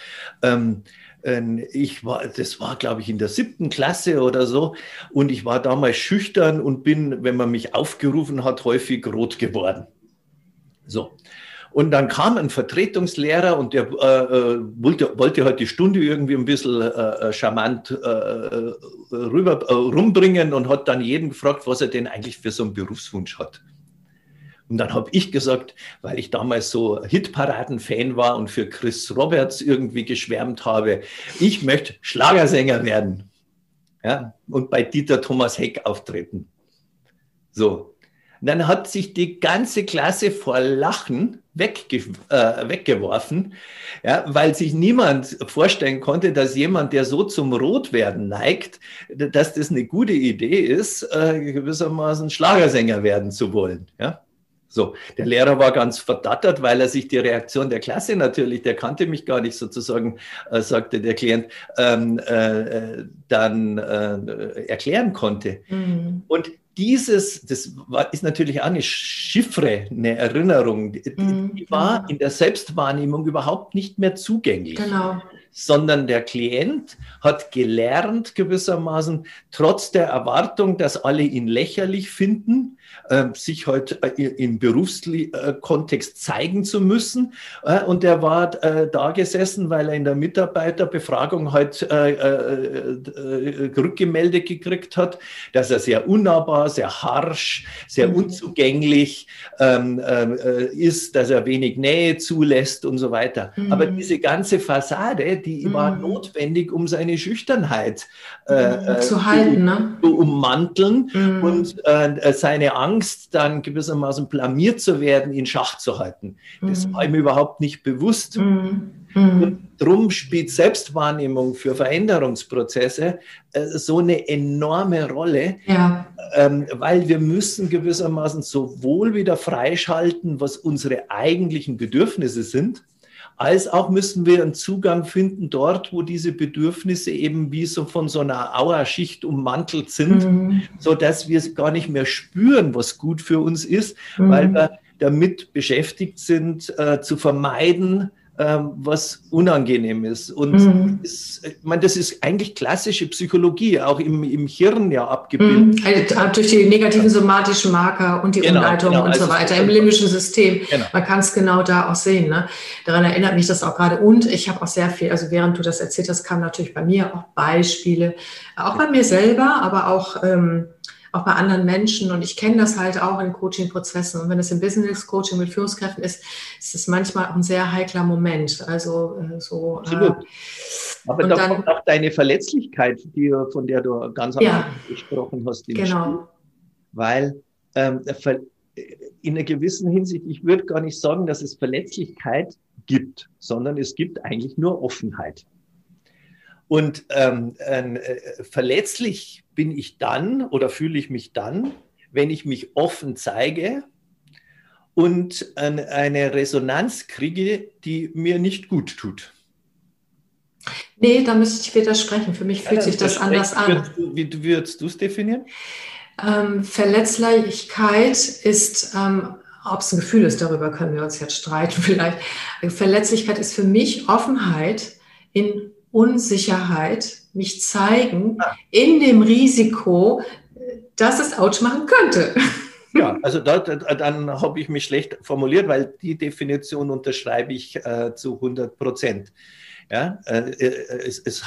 ähm, ich war, das war, glaube ich, in der siebten Klasse oder so. Und ich war damals schüchtern und bin, wenn man mich aufgerufen hat, häufig rot geworden. So. Und dann kam ein Vertretungslehrer und der äh, äh wollte, wollte halt die Stunde irgendwie ein bisschen äh, äh charmant äh, rüber, rumbringen und hat dann jeden gefragt, was er denn eigentlich für so einen Berufswunsch hat. Und dann habe ich gesagt, weil ich damals so Hitparaden-Fan war und für Chris Roberts irgendwie geschwärmt habe, ich möchte Schlagersänger werden. Ja, und bei Dieter Thomas Heck auftreten. So. Und dann hat sich die ganze Klasse vor Lachen wegge äh, weggeworfen, ja, weil sich niemand vorstellen konnte, dass jemand, der so zum Rotwerden neigt, dass das eine gute Idee ist, äh, gewissermaßen Schlagersänger werden zu wollen. Ja. So, der Lehrer war ganz verdattert, weil er sich die Reaktion der Klasse natürlich, der kannte mich gar nicht sozusagen, äh, sagte der Klient, ähm, äh, dann äh, erklären konnte. Mhm. Und dieses, das war, ist natürlich auch eine Chiffre, eine Erinnerung, die, mhm. die war in der Selbstwahrnehmung überhaupt nicht mehr zugänglich. Genau sondern der Klient hat gelernt gewissermaßen, trotz der Erwartung, dass alle ihn lächerlich finden, äh, sich halt äh, im Berufskontext zeigen zu müssen. Äh, und er war da gesessen, weil er in der Mitarbeiterbefragung halt rückgemeldet gekriegt hat, dass er sehr unnahbar, sehr harsch, sehr mhm. unzugänglich ähm, ist, dass er wenig Nähe zulässt und so weiter. Mhm. Aber diese ganze Fassade, die mhm. war notwendig, um seine Schüchternheit äh, zu halten, ne? zu ummanteln und äh, seine Angst, dann gewissermaßen blamiert zu werden, in Schach zu halten. Das mhm. war ihm überhaupt nicht bewusst. Mhm. mhm. Und darum spielt Selbstwahrnehmung für Veränderungsprozesse äh, so eine enorme Rolle, ja. ähm, weil wir müssen gewissermaßen sowohl wieder freischalten, was unsere eigentlichen Bedürfnisse sind, als auch müssen wir einen Zugang finden dort, wo diese Bedürfnisse eben wie so von so einer Auerschicht ummantelt sind, mhm. so dass wir gar nicht mehr spüren, was gut für uns ist, mhm. weil wir damit beschäftigt sind, äh, zu vermeiden, ähm, was unangenehm ist. Und mhm. ist, ich meine, das ist eigentlich klassische Psychologie, auch im, im Hirn ja abgebildet. Mhm. Also durch die negativen somatischen Marker und die genau, Umleitung genau, und also so weiter im limbischen System. Genau. Man kann es genau da auch sehen. Ne? Daran erinnert mich das auch gerade. Und ich habe auch sehr viel, also während du das erzählt hast, kamen natürlich bei mir auch Beispiele, auch bei mir selber, aber auch ähm, auch bei anderen Menschen. Und ich kenne das halt auch in Coaching-Prozessen. Und wenn es im Business-Coaching mit Führungskräften ist, ist es manchmal auch ein sehr heikler Moment. Also äh, so. Absolut. Äh, Aber da dann, kommt auch deine Verletzlichkeit, die, von der du ganz am ja, Anfang gesprochen hast. genau. Spiel. Weil ähm, in einer gewissen Hinsicht, ich würde gar nicht sagen, dass es Verletzlichkeit gibt, sondern es gibt eigentlich nur Offenheit. Und ähm, äh, verletzlich bin ich dann oder fühle ich mich dann, wenn ich mich offen zeige und eine Resonanz kriege, die mir nicht gut tut. Nee, da müsste ich widersprechen. Für mich fühlt ja, sich das anders an. Wie würdest du es definieren? Ähm, Verletzlichkeit ist, ähm, ob es ein Gefühl ist, darüber können wir uns jetzt streiten vielleicht. Verletzlichkeit ist für mich Offenheit in Unsicherheit, mich zeigen in dem Risiko, dass es Autsch machen könnte. Ja, also da, dann habe ich mich schlecht formuliert, weil die Definition unterschreibe ich äh, zu 100 Prozent. Ja, äh, äh es, es,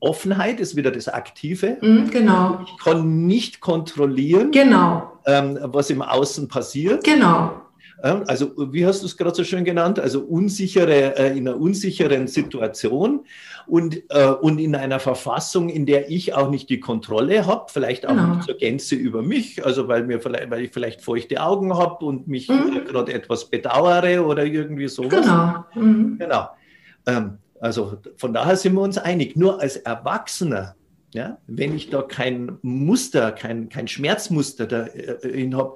Offenheit ist wieder das Aktive. Mm, genau. Ich kann nicht kontrollieren, genau. ähm, was im Außen passiert. Genau. Also, wie hast du es gerade so schön genannt? Also unsichere, äh, in einer unsicheren Situation und, äh, und in einer Verfassung, in der ich auch nicht die Kontrolle habe, vielleicht auch genau. nicht zur Gänze über mich, also weil, mir vielleicht, weil ich vielleicht feuchte Augen habe und mich mhm. gerade etwas bedauere oder irgendwie sowas. Genau. Mhm. Genau. Ähm, also von daher sind wir uns einig. Nur als Erwachsener, ja, wenn ich da kein Muster, kein, kein Schmerzmuster dahin äh, habe,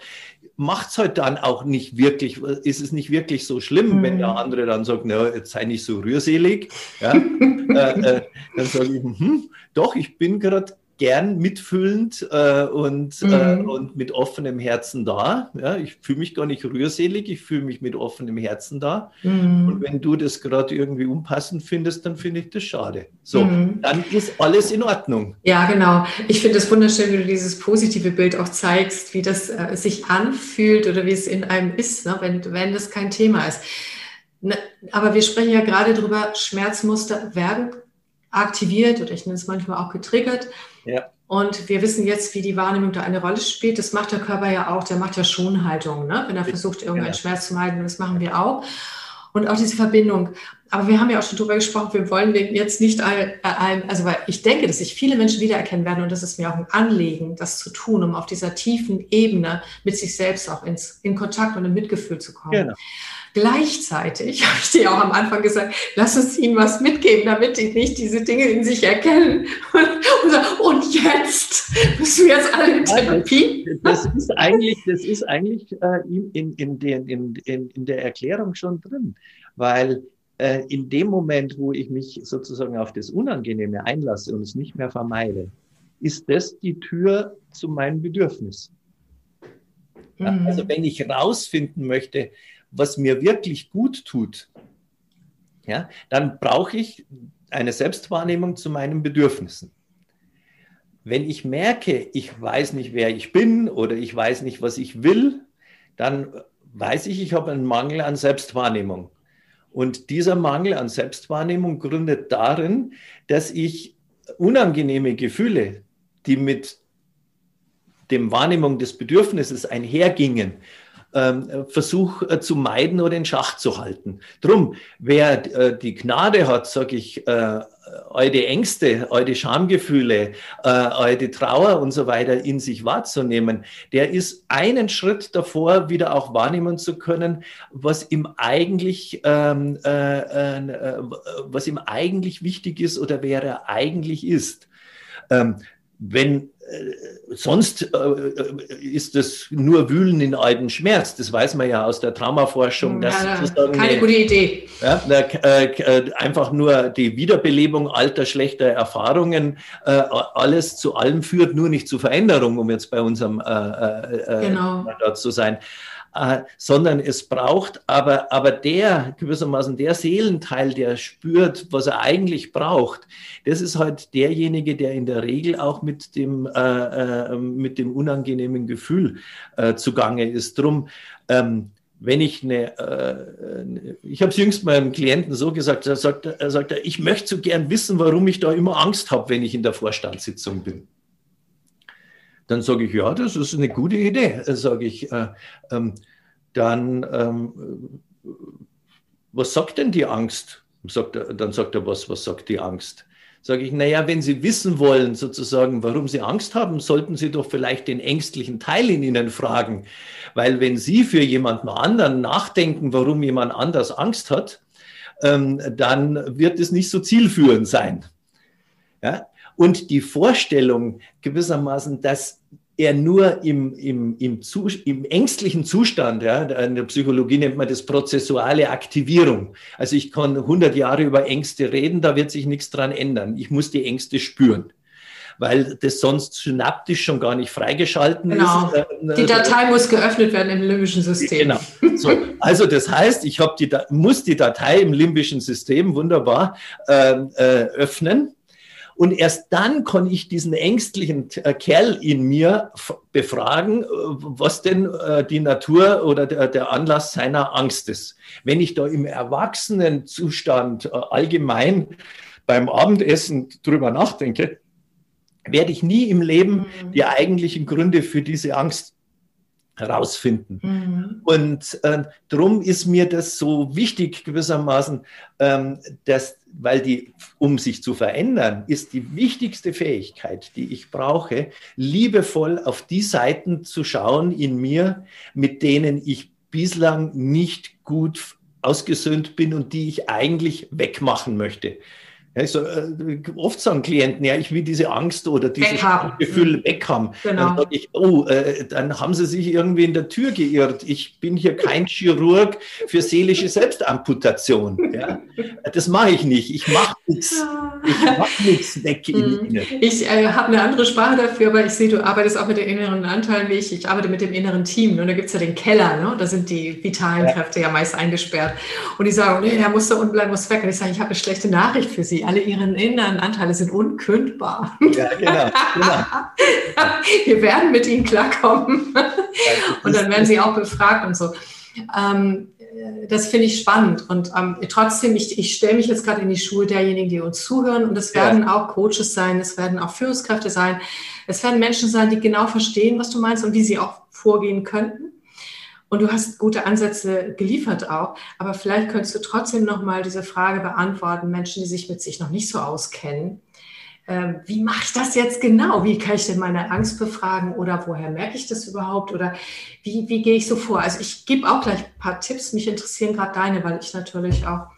macht es halt dann auch nicht wirklich, ist es nicht wirklich so schlimm, mhm. wenn der andere dann sagt, na, jetzt sei nicht so rührselig. Ja? äh, äh, dann sage ich, hm, doch, ich bin gerade gern mitfühlend äh, und, äh, mhm. äh, und mit offenem Herzen da. Ja, ich fühle mich gar nicht rührselig, ich fühle mich mit offenem Herzen da. Mhm. Und wenn du das gerade irgendwie unpassend findest, dann finde ich das schade. So, mhm. dann ist alles in Ordnung. Ja, genau. Ich finde es wunderschön, wie du dieses positive Bild auch zeigst, wie das äh, sich anfühlt oder wie es in einem ist, ne, wenn, wenn das kein Thema ist. Ne, aber wir sprechen ja gerade darüber, Schmerzmuster werden aktiviert oder ich nenne es manchmal auch getriggert. Ja. Und wir wissen jetzt, wie die Wahrnehmung da eine Rolle spielt. Das macht der Körper ja auch, der macht ja Schonhaltung, ne? wenn er versucht, irgendeinen ja. Schmerz zu meiden. Das machen wir auch. Und auch diese Verbindung. Aber wir haben ja auch schon darüber gesprochen, wir wollen jetzt nicht ein, also weil ich denke, dass sich viele Menschen wiedererkennen werden und das ist mir auch ein Anliegen, das zu tun, um auf dieser tiefen Ebene mit sich selbst auch ins, in Kontakt und in Mitgefühl zu kommen. Genau. Gleichzeitig habe ich dir auch am Anfang gesagt, lass uns ihnen was mitgeben, damit die nicht diese Dinge in sich erkennen. Und, jetzt müssen wir jetzt alle in Therapie. Das ist eigentlich, das ist eigentlich äh, in, in, den, in, in, in der Erklärung schon drin, weil äh, in dem Moment, wo ich mich sozusagen auf das Unangenehme einlasse und es nicht mehr vermeide, ist das die Tür zu meinem Bedürfnis. Ja, mhm. also wenn ich rausfinden möchte, was mir wirklich gut tut, ja, dann brauche ich eine Selbstwahrnehmung zu meinen Bedürfnissen. Wenn ich merke, ich weiß nicht, wer ich bin oder ich weiß nicht, was ich will, dann weiß ich, ich habe einen Mangel an Selbstwahrnehmung. Und dieser Mangel an Selbstwahrnehmung gründet darin, dass ich unangenehme Gefühle, die mit dem Wahrnehmung des Bedürfnisses einhergingen, ähm, Versuch äh, zu meiden oder in Schach zu halten. Drum, wer äh, die Gnade hat, sage ich, äh, eure Ängste, eure Schamgefühle, äh, eure Trauer und so weiter in sich wahrzunehmen, der ist einen Schritt davor, wieder auch wahrnehmen zu können, was ihm eigentlich, ähm, äh, äh, was ihm eigentlich wichtig ist oder wer er eigentlich ist. Ähm, wenn äh, sonst äh, ist das nur Wühlen in alten Schmerz. Das weiß man ja aus der Traumaforschung. Dass ja, keine eine, gute Idee. Ja, äh, einfach nur die Wiederbelebung alter schlechter Erfahrungen alles zu allem führt, nur nicht zu Veränderung, um jetzt bei unserem genau. dort zu sein äh, sondern es braucht aber, aber der, gewissermaßen der Seelenteil, der spürt, was er eigentlich braucht, das ist halt derjenige, der in der Regel auch mit dem, äh, äh, mit dem unangenehmen Gefühl äh, zugange ist. Drum, ähm, wenn ich eine, äh, ich habe es jüngst meinem Klienten so gesagt, er sagt, er sagt, ich möchte so gern wissen, warum ich da immer Angst habe, wenn ich in der Vorstandssitzung bin. Dann sage ich, ja, das ist eine gute Idee, sage ich. Äh, ähm, dann, ähm, was sagt denn die Angst? Sagt er, dann sagt er, was, was sagt die Angst? Sage ich, naja, wenn Sie wissen wollen, sozusagen, warum Sie Angst haben, sollten Sie doch vielleicht den ängstlichen Teil in Ihnen fragen. Weil wenn Sie für jemanden anderen nachdenken, warum jemand anders Angst hat, ähm, dann wird es nicht so zielführend sein. Ja? Und die Vorstellung gewissermaßen, dass er nur im, im, im, im ängstlichen Zustand, ja, in der Psychologie nennt man das prozessuale Aktivierung. Also ich kann 100 Jahre über Ängste reden, da wird sich nichts dran ändern. Ich muss die Ängste spüren weil das sonst synaptisch schon gar nicht freigeschalten genau. ist. Genau. Die Datei muss geöffnet werden im limbischen System. Genau. So, also das heißt, ich die, muss die Datei im limbischen System wunderbar äh, äh, öffnen. Und erst dann kann ich diesen ängstlichen äh, Kerl in mir befragen, äh, was denn äh, die Natur oder der Anlass seiner Angst ist. Wenn ich da im Erwachsenenzustand allgemein beim Abendessen drüber nachdenke, werde ich nie im Leben mhm. die eigentlichen Gründe für diese Angst herausfinden. Mhm. Und äh, darum ist mir das so wichtig gewissermaßen, ähm, dass, weil die, um sich zu verändern, ist die wichtigste Fähigkeit, die ich brauche, liebevoll auf die Seiten zu schauen in mir, mit denen ich bislang nicht gut ausgesöhnt bin und die ich eigentlich wegmachen möchte. Ja, so, äh, oft sagen Klienten, ja, ich will diese Angst oder dieses Gefühl mhm. weg haben. Genau. Dann sage ich, oh, äh, dann haben sie sich irgendwie in der Tür geirrt. Ich bin hier kein Chirurg für seelische Selbstamputation. Ja? Das mache ich nicht. Ich mache nichts. Ich mache nichts weg in mhm. Ihnen. Ich äh, habe eine andere Sprache dafür, aber ich sehe, du arbeitest auch mit den inneren Anteilen wie ich. Ich arbeite mit dem inneren Team. Und da gibt es ja den Keller, ne? da sind die vitalen ja. Kräfte ja meist eingesperrt. Und die sagen, nee, der muss da unten bleiben, muss weg. Und ich sage, ich habe eine schlechte Nachricht für Sie alle ihre inneren Anteile sind unkündbar. Ja, genau. genau. Wir werden mit ihnen klarkommen. Und dann werden sie auch befragt und so. Ähm, das finde ich spannend. Und ähm, trotzdem, ich, ich stelle mich jetzt gerade in die Schuhe derjenigen, die uns zuhören. Und es werden ja. auch Coaches sein, es werden auch Führungskräfte sein. Es werden Menschen sein, die genau verstehen, was du meinst und wie sie auch vorgehen könnten. Und du hast gute Ansätze geliefert auch. Aber vielleicht könntest du trotzdem noch mal diese Frage beantworten, Menschen, die sich mit sich noch nicht so auskennen. Ähm, wie mache ich das jetzt genau? Wie kann ich denn meine Angst befragen? Oder woher merke ich das überhaupt? Oder wie, wie gehe ich so vor? Also ich gebe auch gleich ein paar Tipps. Mich interessieren gerade deine, weil ich natürlich auch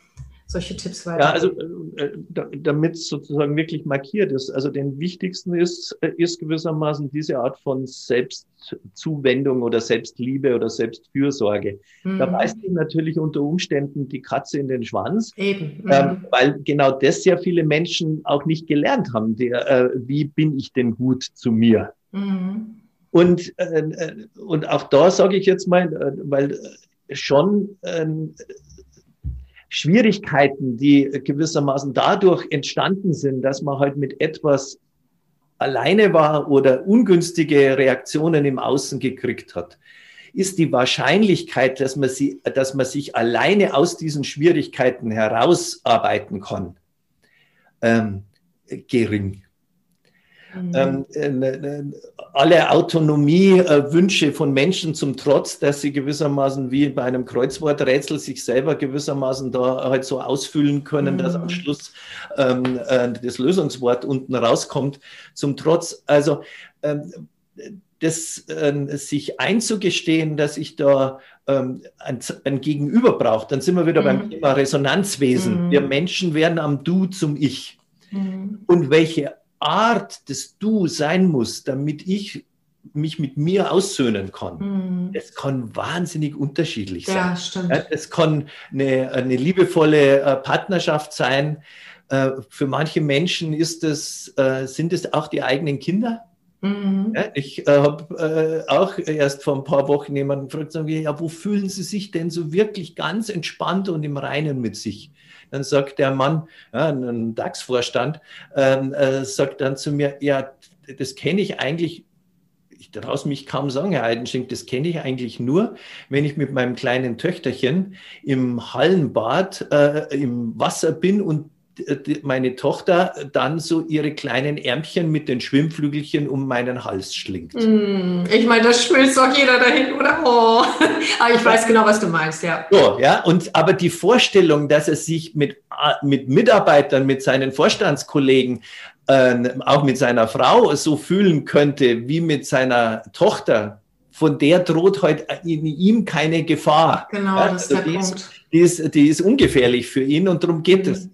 solche Tipps weiter. Ja, also äh, damit es sozusagen wirklich markiert ist. Also den wichtigsten ist, äh, ist gewissermaßen diese Art von Selbstzuwendung oder Selbstliebe oder Selbstfürsorge. Mhm. Da beißt sich natürlich unter Umständen die Katze in den Schwanz, Eben. Mhm. Ähm, weil genau das sehr viele Menschen auch nicht gelernt haben. Der, äh, wie bin ich denn gut zu mir? Mhm. Und, äh, äh und auch da sage ich jetzt mal, äh, weil schon ähm, Schwierigkeiten, die gewissermaßen dadurch entstanden sind, dass man halt mit etwas alleine war oder ungünstige Reaktionen im Außen gekriegt hat, ist die Wahrscheinlichkeit, dass man, sie, dass man sich alleine aus diesen Schwierigkeiten herausarbeiten kann, ähm, gering. Mhm. Ähm, äh, ne, ne, alle Autonomiewünsche von Menschen zum Trotz, dass sie gewissermaßen wie bei einem Kreuzworträtsel sich selber gewissermaßen da halt so ausfüllen können, mhm. dass am Schluss ähm, äh, das Lösungswort unten rauskommt, zum Trotz. Also ähm, das äh, sich einzugestehen, dass ich da ähm, ein, ein, Gegenüber brauche, dann sind wir wieder mhm. beim Thema Resonanzwesen. Mhm. Wir Menschen werden am Du zum Ich. Mhm. Und welche Art des Du sein muss, damit ich mich mit mir aussöhnen kann. Mhm. Das kann wahnsinnig unterschiedlich sein. Ja, stimmt. Es kann eine, eine liebevolle äh, Partnerschaft sein. Äh, für manche Menschen ist es, äh, sind es auch die eigenen Kinder. Mhm. ich habe auch erst vor ein paar Wochen jemanden gefragt, sagen wir, ja, wo fühlen Sie sich denn so wirklich ganz entspannt und im Reinen mit sich? Dann sagt der Mann, ja, ein DAX-Vorstand, ähm, äh, sagt dann zu mir, ja, das kenne ich eigentlich ich traue mich kaum sagen, Herr Eidenschink, das kenne ich eigentlich nur, wenn ich mit meinem kleinen Töchterchen im Hallenbad äh, im Wasser bin und meine Tochter dann so ihre kleinen Ärmchen mit den Schwimmflügelchen um meinen Hals schlingt. Mm, ich meine, das schmilzt doch jeder dahin, oder? Oh. Aber ich weiß genau, was du meinst, ja. So, ja, und aber die Vorstellung, dass er sich mit, mit Mitarbeitern, mit seinen Vorstandskollegen, äh, auch mit seiner Frau so fühlen könnte wie mit seiner Tochter, von der droht heute halt in ihm keine Gefahr. Genau, ja, das ist also der die Punkt. Ist, die, ist, die ist ungefährlich für ihn und darum geht mhm. es.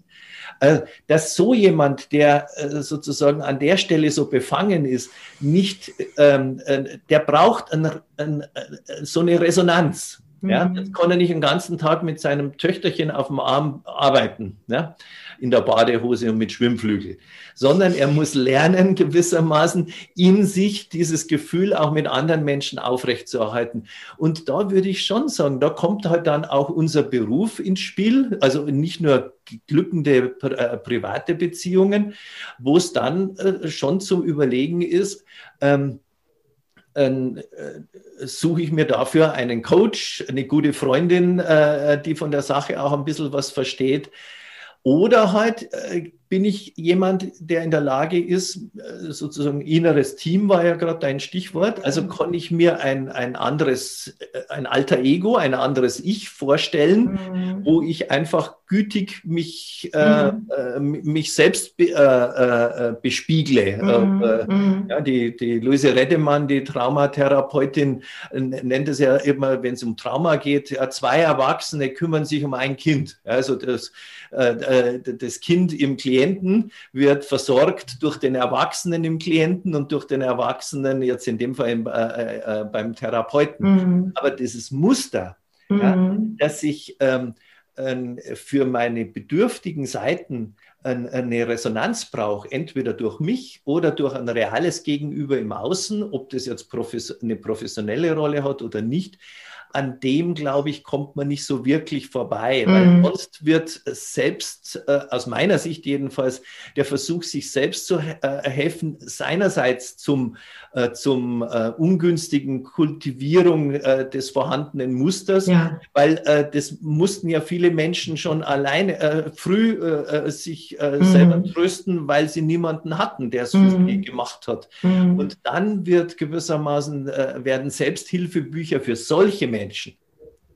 Äh, dass so jemand, der äh, sozusagen an der Stelle so befangen ist, nicht, ähm, äh, der braucht ein, ein, so eine Resonanz. Ja, mhm. jetzt kann er nicht den ganzen Tag mit seinem Töchterchen auf dem Arm arbeiten, ja, in der Badehose und mit Schwimmflügel, sondern er muss lernen, gewissermaßen in sich dieses Gefühl auch mit anderen Menschen aufrechtzuerhalten. Und da würde ich schon sagen, da kommt halt dann auch unser Beruf ins Spiel, also nicht nur glückende äh, private Beziehungen, wo es dann äh, schon zum Überlegen ist, ähm, äh, suche ich mir dafür einen Coach, eine gute Freundin, äh, die von der Sache auch ein bisschen was versteht. Oder halt äh, bin ich jemand, der in der Lage ist, äh, sozusagen inneres Team war ja gerade dein Stichwort. Also mhm. kann ich mir ein, ein anderes, äh, ein alter Ego, ein anderes Ich vorstellen, mhm. wo ich einfach gütig mich, äh, mhm. äh, mich selbst be, äh, bespiegle. Mhm. Mhm. ja, die, die Luise Redemann, die Traumatherapeutin, nennt es ja immer, wenn es um Trauma geht, ja, zwei Erwachsene kümmern sich um ein Kind. Also das, das Kind im Klienten Klienten wird versorgt durch den Erwachsenen im Klienten und durch den Erwachsenen, jetzt in dem Fall im, äh, äh, beim Therapeuten. Mhm. Aber dieses Muster, mhm. ja, dass ich ähm, äh, für meine bedürftigen Seiten eine Resonanz brauche, entweder durch mich oder durch ein reales Gegenüber im Außen, ob das jetzt eine professionelle Rolle hat oder nicht, an dem, glaube ich, kommt man nicht so wirklich vorbei, weil mhm. sonst wird selbst, äh, aus meiner Sicht jedenfalls, der Versuch, sich selbst zu äh, helfen, seinerseits zum, äh, zum äh, ungünstigen Kultivierung äh, des vorhandenen Musters, ja. weil äh, das mussten ja viele Menschen schon alleine früh sich mhm. selber trösten, weil sie niemanden hatten, der es für mhm. sie gemacht hat. Mhm. Und dann wird gewissermaßen, werden Selbsthilfebücher für solche Menschen Menschen.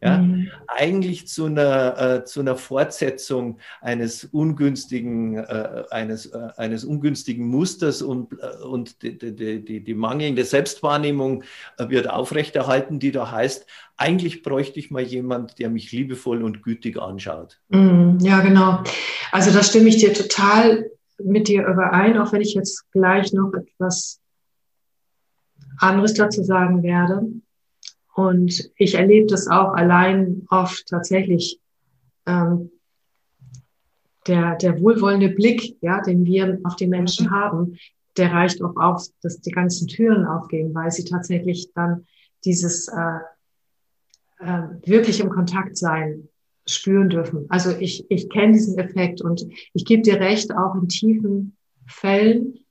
Ja, mhm. eigentlich zu einer, äh, zu einer Fortsetzung eines ungünstigen, äh, eines, äh, eines ungünstigen Musters und, äh, und die, die, die, die, mangelnde Selbstwahrnehmung äh, wird aufrechterhalten, die da heißt, eigentlich bräuchte ich mal jemand, der mich liebevoll und gütig anschaut. Mhm, ja, genau. Also da stimme ich dir total mit dir überein, auch wenn ich jetzt gleich noch etwas anderes dazu sagen werde. Und ich erlebe das auch allein oft tatsächlich. Ähm, der, der wohlwollende Blick, ja, den wir auf die Menschen mhm. haben, der reicht auch auf, dass die ganzen Türen aufgehen, weil sie tatsächlich dann dieses äh, äh, wirklich im Kontakt sein spüren dürfen. Also ich, ich kenne diesen Effekt und ich gebe dir recht, auch in tiefen Fällen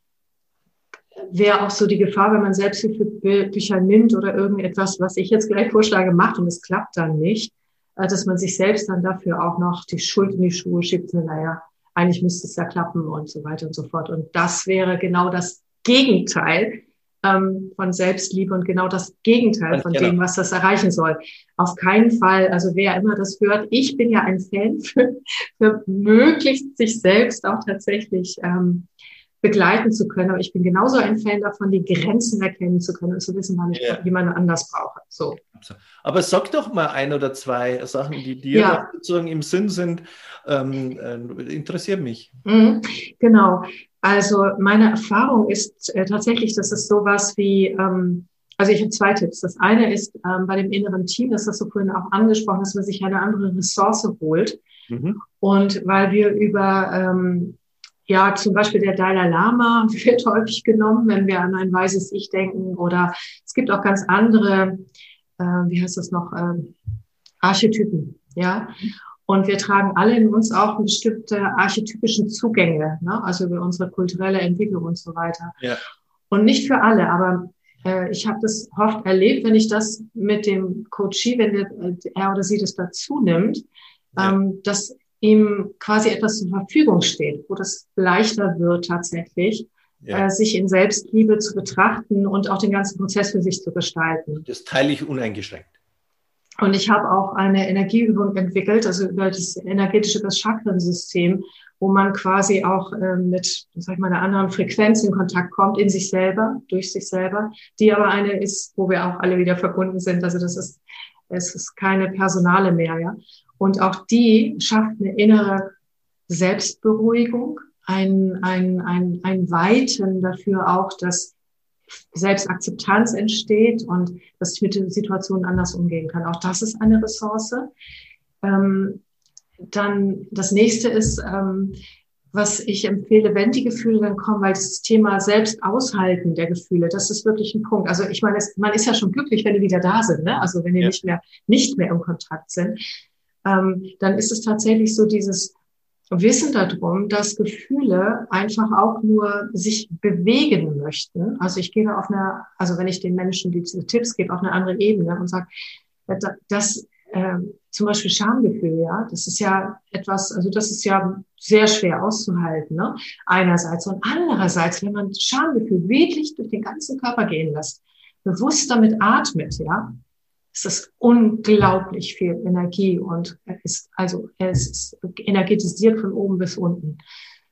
wäre auch so die Gefahr, wenn man Selbsthilfebücher nimmt oder irgendetwas, was ich jetzt gleich vorschlage, macht und es klappt dann nicht, äh, dass man sich selbst dann dafür auch noch die Schuld in die Schuhe schiebt, naja, eigentlich müsste es ja klappen und so weiter und so fort. Und das wäre genau das Gegenteil ähm, von Selbstliebe und genau das Gegenteil von genau. dem, was das erreichen soll. Auf keinen Fall, also wer immer das hört, ich bin ja ein Fan für, für möglichst sich selbst auch tatsächlich ähm, begleiten zu können. Aber ich bin genauso ein Fan davon, die Grenzen erkennen zu können und zu wissen, wann ich ja. jemanden anders brauche. So. Aber sag doch mal ein oder zwei Sachen, die dir ja. sozusagen im Sinn sind. Ähm, äh, interessiert mich. Mhm, genau. Also meine Erfahrung ist äh, tatsächlich, dass es sowas wie, ähm, also ich habe zwei Tipps. Das eine ist ähm, bei dem inneren Team, das hast du vorhin auch angesprochen, dass man sich eine andere Ressource holt. Mhm. Und weil wir über ähm, ja, zum Beispiel der Dalai Lama wird häufig genommen, wenn wir an ein weißes Ich denken. Oder es gibt auch ganz andere, äh, wie heißt das noch, äh, Archetypen. Ja. Und wir tragen alle in uns auch bestimmte archetypischen Zugänge, ne? also über unsere kulturelle Entwicklung und so weiter. Ja. Und nicht für alle, aber äh, ich habe das oft erlebt, wenn ich das mit dem Coachie, wenn der, er oder sie das dazu nimmt, ja. ähm, dass ihm quasi etwas zur Verfügung steht, wo das leichter wird tatsächlich, ja. äh, sich in Selbstliebe zu betrachten und auch den ganzen Prozess für sich zu gestalten. Das teile ich uneingeschränkt. Und ich habe auch eine Energieübung entwickelt, also über das energetische das Chakrensystem, wo man quasi auch äh, mit, sag ich mal, einer anderen Frequenz in Kontakt kommt, in sich selber, durch sich selber, die aber eine ist, wo wir auch alle wieder verbunden sind. Also das ist, es ist keine personale mehr, ja. Und auch die schafft eine innere Selbstberuhigung, ein, ein, ein, ein Weiten dafür auch, dass Selbstakzeptanz entsteht und dass ich mit den Situationen anders umgehen kann. Auch das ist eine Ressource. Ähm, dann das nächste ist, ähm, was ich empfehle, wenn die Gefühle dann kommen, weil das Thema selbst aushalten der Gefühle, das ist wirklich ein Punkt. Also ich meine, es, man ist ja schon glücklich, wenn die wieder da sind, ne? also wenn die ja. nicht mehr nicht mehr im Kontakt sind. Ähm, dann ist es tatsächlich so dieses Wissen darum, dass Gefühle einfach auch nur sich bewegen möchten. Also ich gehe auf eine, also wenn ich den Menschen diese Tipps gebe, auf eine andere Ebene und sage, dass äh, zum Beispiel Schamgefühl, ja, das ist ja etwas, also das ist ja sehr schwer auszuhalten, ne? Einerseits und andererseits, wenn man Schamgefühl wirklich durch den ganzen Körper gehen lässt, bewusst damit atmet, ja, es ist unglaublich viel Energie und ist, also es ist energetisiert von oben bis unten.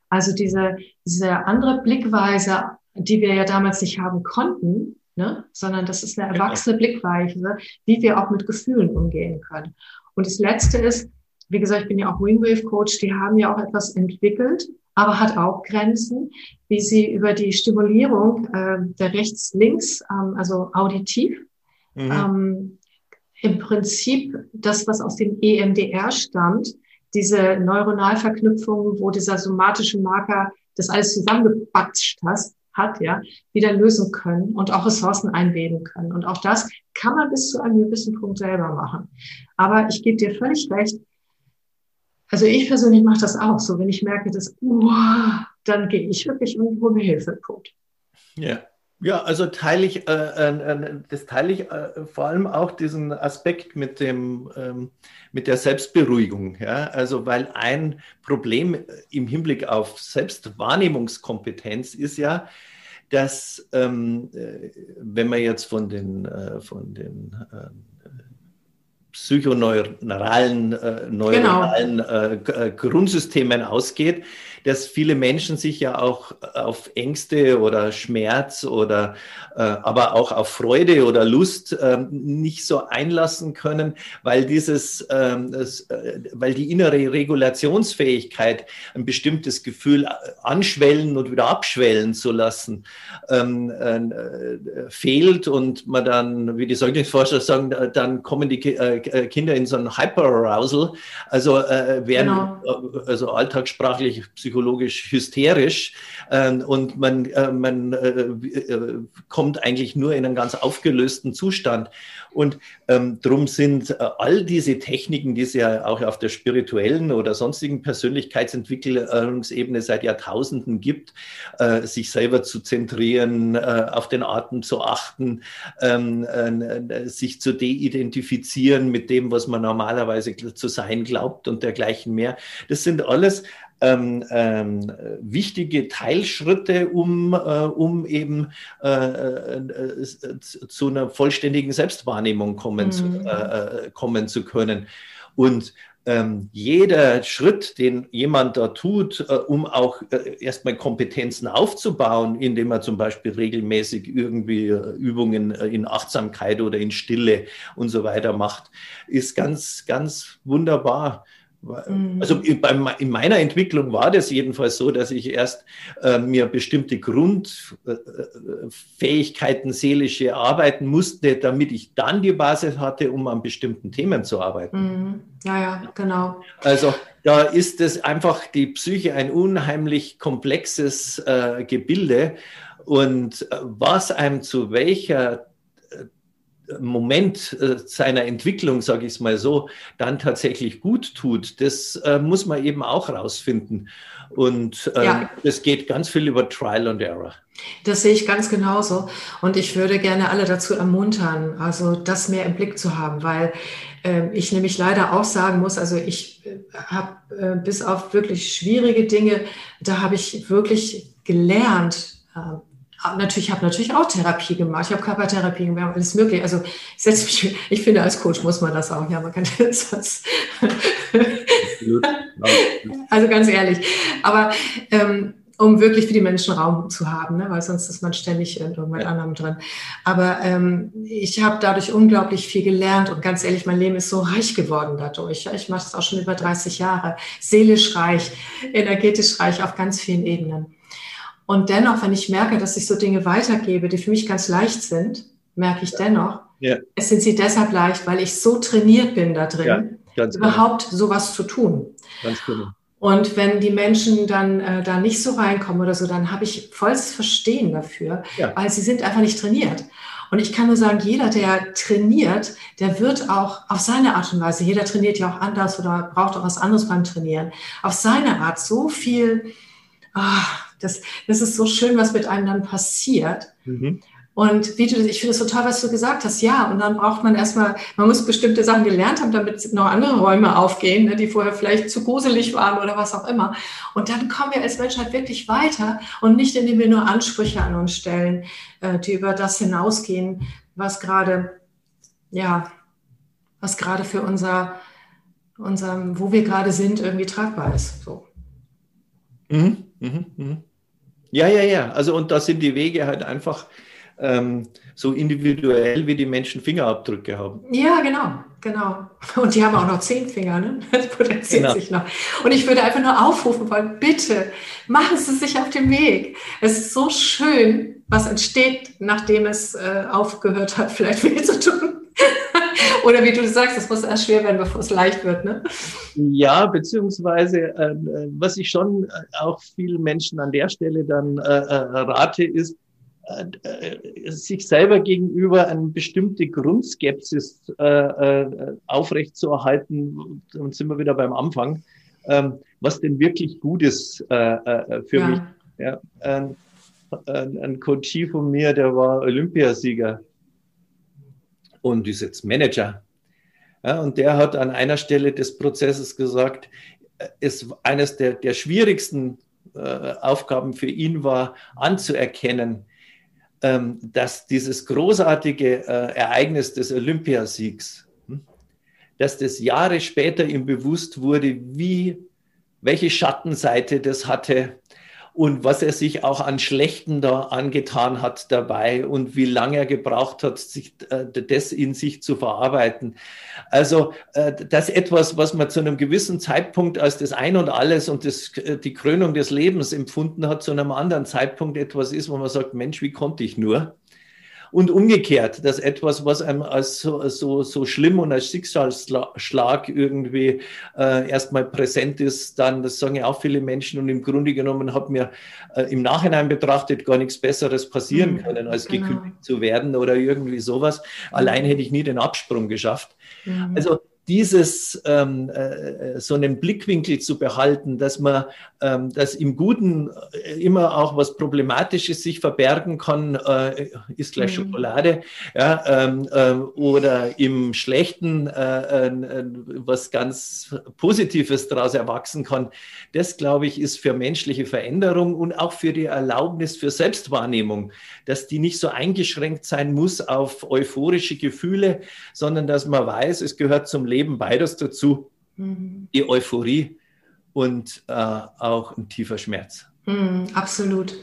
Also diese, diese andere Blickweise, die wir ja damals nicht haben konnten, ne? sondern das ist eine erwachsene Blickweise, wie wir auch mit Gefühlen umgehen können. Und das Letzte ist, wie gesagt, ich bin ja auch Wingwave Coach, die haben ja auch etwas entwickelt, aber hat auch Grenzen, wie sie über die Stimulierung äh, der rechts-links, ähm, also auditiv, mhm. ähm, im Prinzip das, was aus dem EMDR stammt, diese Neuronalverknüpfung, wo dieser somatische Marker das alles zusammengepatscht hast, hat, ja, wieder lösen können und auch Ressourcen einweben können. Und auch das kann man bis zu einem gewissen Punkt selber machen. Aber ich gebe dir völlig recht. Also ich persönlich mache das auch so, wenn ich merke, dass, uh, dann gehe ich wirklich irgendwo mir Hilfe. Punkt. Ja. Ja, also teile ich, äh, äh, das teile ich äh, vor allem auch diesen Aspekt mit dem, ähm, mit der Selbstberuhigung. Ja? Also, weil ein Problem im Hinblick auf Selbstwahrnehmungskompetenz ist ja, dass, ähm, äh, wenn man jetzt von den, äh, von den äh, psychoneuralen äh, neuronalen genau. äh, Grundsystemen ausgeht, dass viele Menschen sich ja auch auf Ängste oder Schmerz oder äh, aber auch auf Freude oder Lust äh, nicht so einlassen können, weil dieses, ähm, das, äh, weil die innere Regulationsfähigkeit ein bestimmtes Gefühl äh, anschwellen und wieder abschwellen zu lassen ähm, äh, fehlt und man dann, wie die Säuglingsforscher sagen, dann kommen die äh, Kinder in so ein Hyperarousal, also werden genau. also alltagssprachlich psychologisch hysterisch ähm, und man, man kommt kommt eigentlich nur in einen ganz aufgelösten Zustand. Und ähm, darum sind äh, all diese Techniken, die es ja auch auf der spirituellen oder sonstigen Persönlichkeitsentwicklungsebene seit Jahrtausenden gibt, äh, sich selber zu zentrieren, äh, auf den Atem zu achten, ähm, äh, sich zu deidentifizieren mit dem, was man normalerweise zu sein glaubt und dergleichen mehr. Das sind alles ähm, ähm, wichtige Teilschritte, um, äh, um eben äh, äh, zu einer vollständigen Selbstwahrnehmung kommen, mhm. zu, äh, äh, kommen zu können. Und ähm, jeder Schritt, den jemand da tut, äh, um auch äh, erstmal Kompetenzen aufzubauen, indem er zum Beispiel regelmäßig irgendwie äh, Übungen äh, in Achtsamkeit oder in Stille und so weiter macht, ist ganz, ganz wunderbar. Mhm. Also in, meiner Entwicklung war das jedenfalls so, dass ich erst äh, mir bestimmte Grundfähigkeiten äh, seelisch erarbeiten musste, damit ich dann die Basis hatte, um an bestimmten Themen zu arbeiten. Mhm. Ja, ja, genau. Also da ist es einfach die Psyche ein unheimlich komplexes äh, Gebilde. Und äh, was einem zu welcher Moment äh, seiner Entwicklung, sage ich es mal so, dann tatsächlich gut tut, das äh, muss man eben auch rausfinden. Und äh, ja. das geht ganz viel über Trial and Error. Das sehe ich ganz genauso. Und ich würde gerne alle dazu ermuntern, also das mehr im Blick zu haben, weil äh, ich nämlich leider auch sagen muss, also ich äh, habe äh, bis auf wirklich schwierige Dinge, da habe ich wirklich gelernt, äh, natürlich, ich habe natürlich auch Therapie gemacht. Ich habe Körpertherapie gemacht, alles mögliche. Also ich setze mich, ich finde, als Coach muss man das auch. Ja, man kann das. also ganz ehrlich. Aber ähm, um wirklich für die Menschen Raum zu haben, ne? weil sonst ist man ständig in irgendwas ja. anderem drin. Aber ähm, ich habe dadurch unglaublich viel gelernt und ganz ehrlich, mein Leben ist so reich geworden dadurch. Ich mache das auch schon über 30 Jahre. Seelisch reich, energetisch reich auf ganz vielen Ebenen. Und dennoch, wenn ich merke, dass ich so Dinge weitergebe, die für mich ganz leicht sind, merke ich dennoch, ja. es sind sie deshalb leicht, weil ich so trainiert bin da drin, ja, überhaupt genau. sowas zu tun. Ganz genau. Und wenn die Menschen dann äh, da nicht so reinkommen oder so, dann habe ich volles Verstehen dafür, ja. weil sie sind einfach nicht trainiert. Und ich kann nur sagen, jeder, der trainiert, der wird auch auf seine Art und Weise, jeder trainiert ja auch anders oder braucht auch was anderes beim Trainieren, auf seine Art so viel, oh, das, das ist so schön, was mit einem dann passiert. Mhm. Und wie du, ich finde es so toll, was du gesagt hast. Ja, und dann braucht man erstmal, man muss bestimmte Sachen gelernt haben, damit noch andere Räume aufgehen, ne, die vorher vielleicht zu gruselig waren oder was auch immer. Und dann kommen wir als Menschheit wirklich weiter und nicht, indem wir nur Ansprüche an uns stellen, äh, die über das hinausgehen, was gerade, ja, was gerade für unser, unser, wo wir gerade sind, irgendwie tragbar ist. So. Mhm, mh, mh. Ja, ja, ja. Also, und da sind die Wege halt einfach ähm, so individuell, wie die Menschen Fingerabdrücke haben. Ja, genau, genau. Und die haben auch noch zehn Finger, ne? Das potenziert genau. sich noch. Und ich würde einfach nur aufrufen wollen, bitte machen Sie sich auf den Weg. Es ist so schön, was entsteht, nachdem es äh, aufgehört hat, vielleicht weh zu tun. Oder wie du sagst, es muss erst schwer werden, bevor es leicht wird. Ne? Ja, beziehungsweise ähm, äh, was ich schon äh, auch vielen Menschen an der Stelle dann äh, äh rate, ist, äh, sich selber gegenüber eine bestimmte Grundskepsis äh, aufrechtzuerhalten, dann sind wir wieder beim Anfang, ähm, was denn wirklich gut ist für ja. mich. Ja, ein, ein, Coachie von mir, der war Olympiasieger und ist jetzt Manager. Ja, und der hat an einer Stelle des Prozesses gesagt, es eines der, der schwierigsten äh, Aufgaben für ihn war, anzuerkennen, ähm, dass dieses großartige äh, Ereignis des Olympiasiegs, hm, dass das Jahre später ihm bewusst wurde, wie, welche Schattenseite das hatte und was er sich auch an Schlechten da angetan hat dabei und wie lange er gebraucht hat, sich, äh, das in sich zu verarbeiten. Also äh, das etwas, was man zu einem gewissen Zeitpunkt als das Ein und Alles und das, äh, die Krönung des Lebens empfunden hat, zu einem anderen Zeitpunkt etwas ist, wo man sagt, Mensch, wie konnte ich nur? Und umgekehrt, dass etwas, was einem als so, so, so schlimm und als Schicksalsschlag irgendwie äh, erstmal präsent ist, dann, das sagen ja auch viele Menschen, und im Grunde genommen hat mir äh, im Nachhinein betrachtet gar nichts Besseres passieren mhm, können, als genau. gekündigt zu werden oder irgendwie sowas. Allein hätte ich nie den Absprung geschafft. Mhm. Also dieses ähm, äh, so einen Blickwinkel zu behalten, dass man, dass im Guten äh, immer auch was Problematisches sich verbergen kann, äh, ist gleich mhm. Schokolade, ja, ähm, äh, oder im Schlechten äh, äh, was ganz Positives daraus erwachsen kann. Das, glaube ich, ist für menschliche Veränderung und auch für die Erlaubnis für Selbstwahrnehmung, dass die nicht so eingeschränkt sein muss auf euphorische Gefühle, sondern dass man weiß, es gehört zum Leben beides dazu, mhm. die Euphorie und äh, auch ein tiefer Schmerz. Mhm, absolut.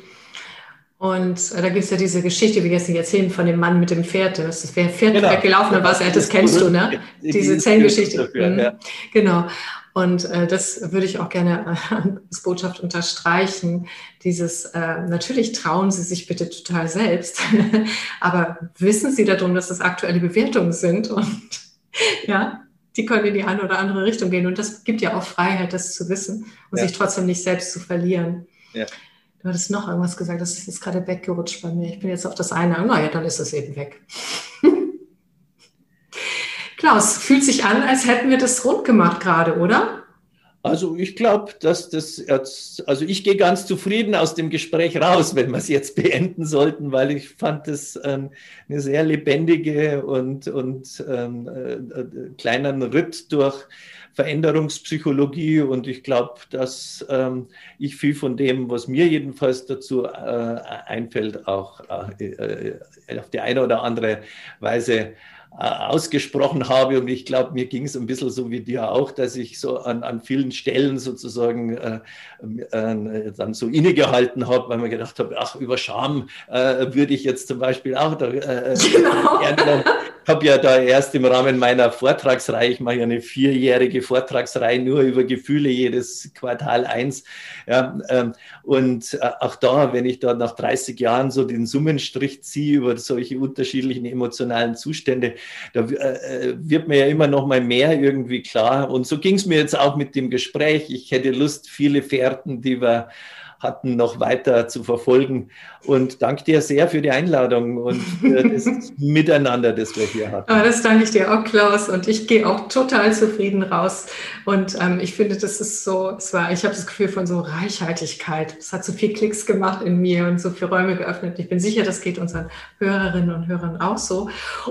Und äh, da gibt es ja diese Geschichte, wie gestern erzählen, von dem Mann mit dem Pferd. Das ist der Pferd genau. weggelaufen und was, das kennst du, ne? Diese Zellengeschichte. Mhm. Ja. Genau. Und äh, das würde ich auch gerne äh, als Botschaft unterstreichen. Dieses, äh, natürlich trauen Sie sich bitte total selbst, aber wissen Sie darum, dass das aktuelle Bewertungen sind und ja, die können in die eine oder andere Richtung gehen. Und das gibt ja auch Freiheit, das zu wissen und ja. sich trotzdem nicht selbst zu verlieren. Ja. Du hattest noch irgendwas gesagt, das ist jetzt gerade weggerutscht bei mir. Ich bin jetzt auf das eine. Naja, dann ist es eben weg. Klaus, fühlt sich an, als hätten wir das rund gemacht gerade, oder? Also ich glaube, dass das jetzt, also ich gehe ganz zufrieden aus dem Gespräch raus, wenn wir es jetzt beenden sollten, weil ich fand es ähm, eine sehr lebendige und, und ähm, äh, kleinen Ritt durch Veränderungspsychologie. Und ich glaube, dass ähm, ich viel von dem, was mir jedenfalls dazu äh, einfällt, auch äh, äh auf die eine oder andere Weise äh, ausgesprochen habe. Und ich glaube, mir ging es ein bisschen so wie dir auch, dass ich so an, an vielen Stellen sozusagen äh, äh, dann so innegehalten habe, weil man gedacht habe, ach, über Scham äh, würde ich jetzt zum Beispiel auch da, äh, genau. Habe ja da erst im Rahmen meiner Vortragsreihe, ich mache ja eine vierjährige Vortragsreihe nur über Gefühle, jedes Quartal eins. Ja, ähm, und äh, auch da, wenn ich da nach 30 Jahren so den Summenstrich ziehe über solche unterschiedlichen emotionalen Zustände, da äh, wird mir ja immer noch mal mehr irgendwie klar. Und so ging es mir jetzt auch mit dem Gespräch. Ich hätte Lust, viele Fährten, die wir hatten, noch weiter zu verfolgen. Und danke dir sehr für die Einladung und für das Miteinander, das wir hier hatten. Ah, das danke ich dir auch, Klaus. Und ich gehe auch total zufrieden raus. Und ähm, ich finde, das ist so, es war, ich habe das Gefühl von so Reichhaltigkeit. Es hat so viel Klicks gemacht in mir und so viele Räume geöffnet. Ich bin sicher, das geht unseren Hörerinnen und Hörern auch so.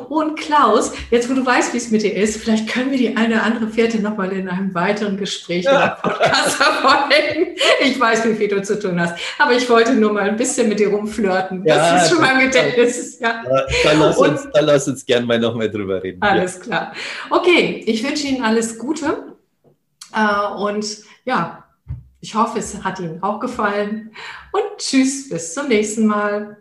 Und Klaus, jetzt wo du weißt, wie es mit dir ist, vielleicht können wir die eine oder andere Fährte nochmal in einem weiteren Gespräch ja. oder Podcast verfolgen. Ich weiß, wie viel du zu tun hast. Aber ich wollte nur mal ein bisschen mit dir rumflirten. Ja, das ist schon mal ein Gedächtnis. Ja. Dann lass uns, dann lass uns gerne mal nochmal drüber reden. Alles ja. klar. Okay, ich wünsche Ihnen alles Gute. Äh, und ja, ich hoffe, es hat Ihnen auch gefallen. Und tschüss, bis zum nächsten Mal.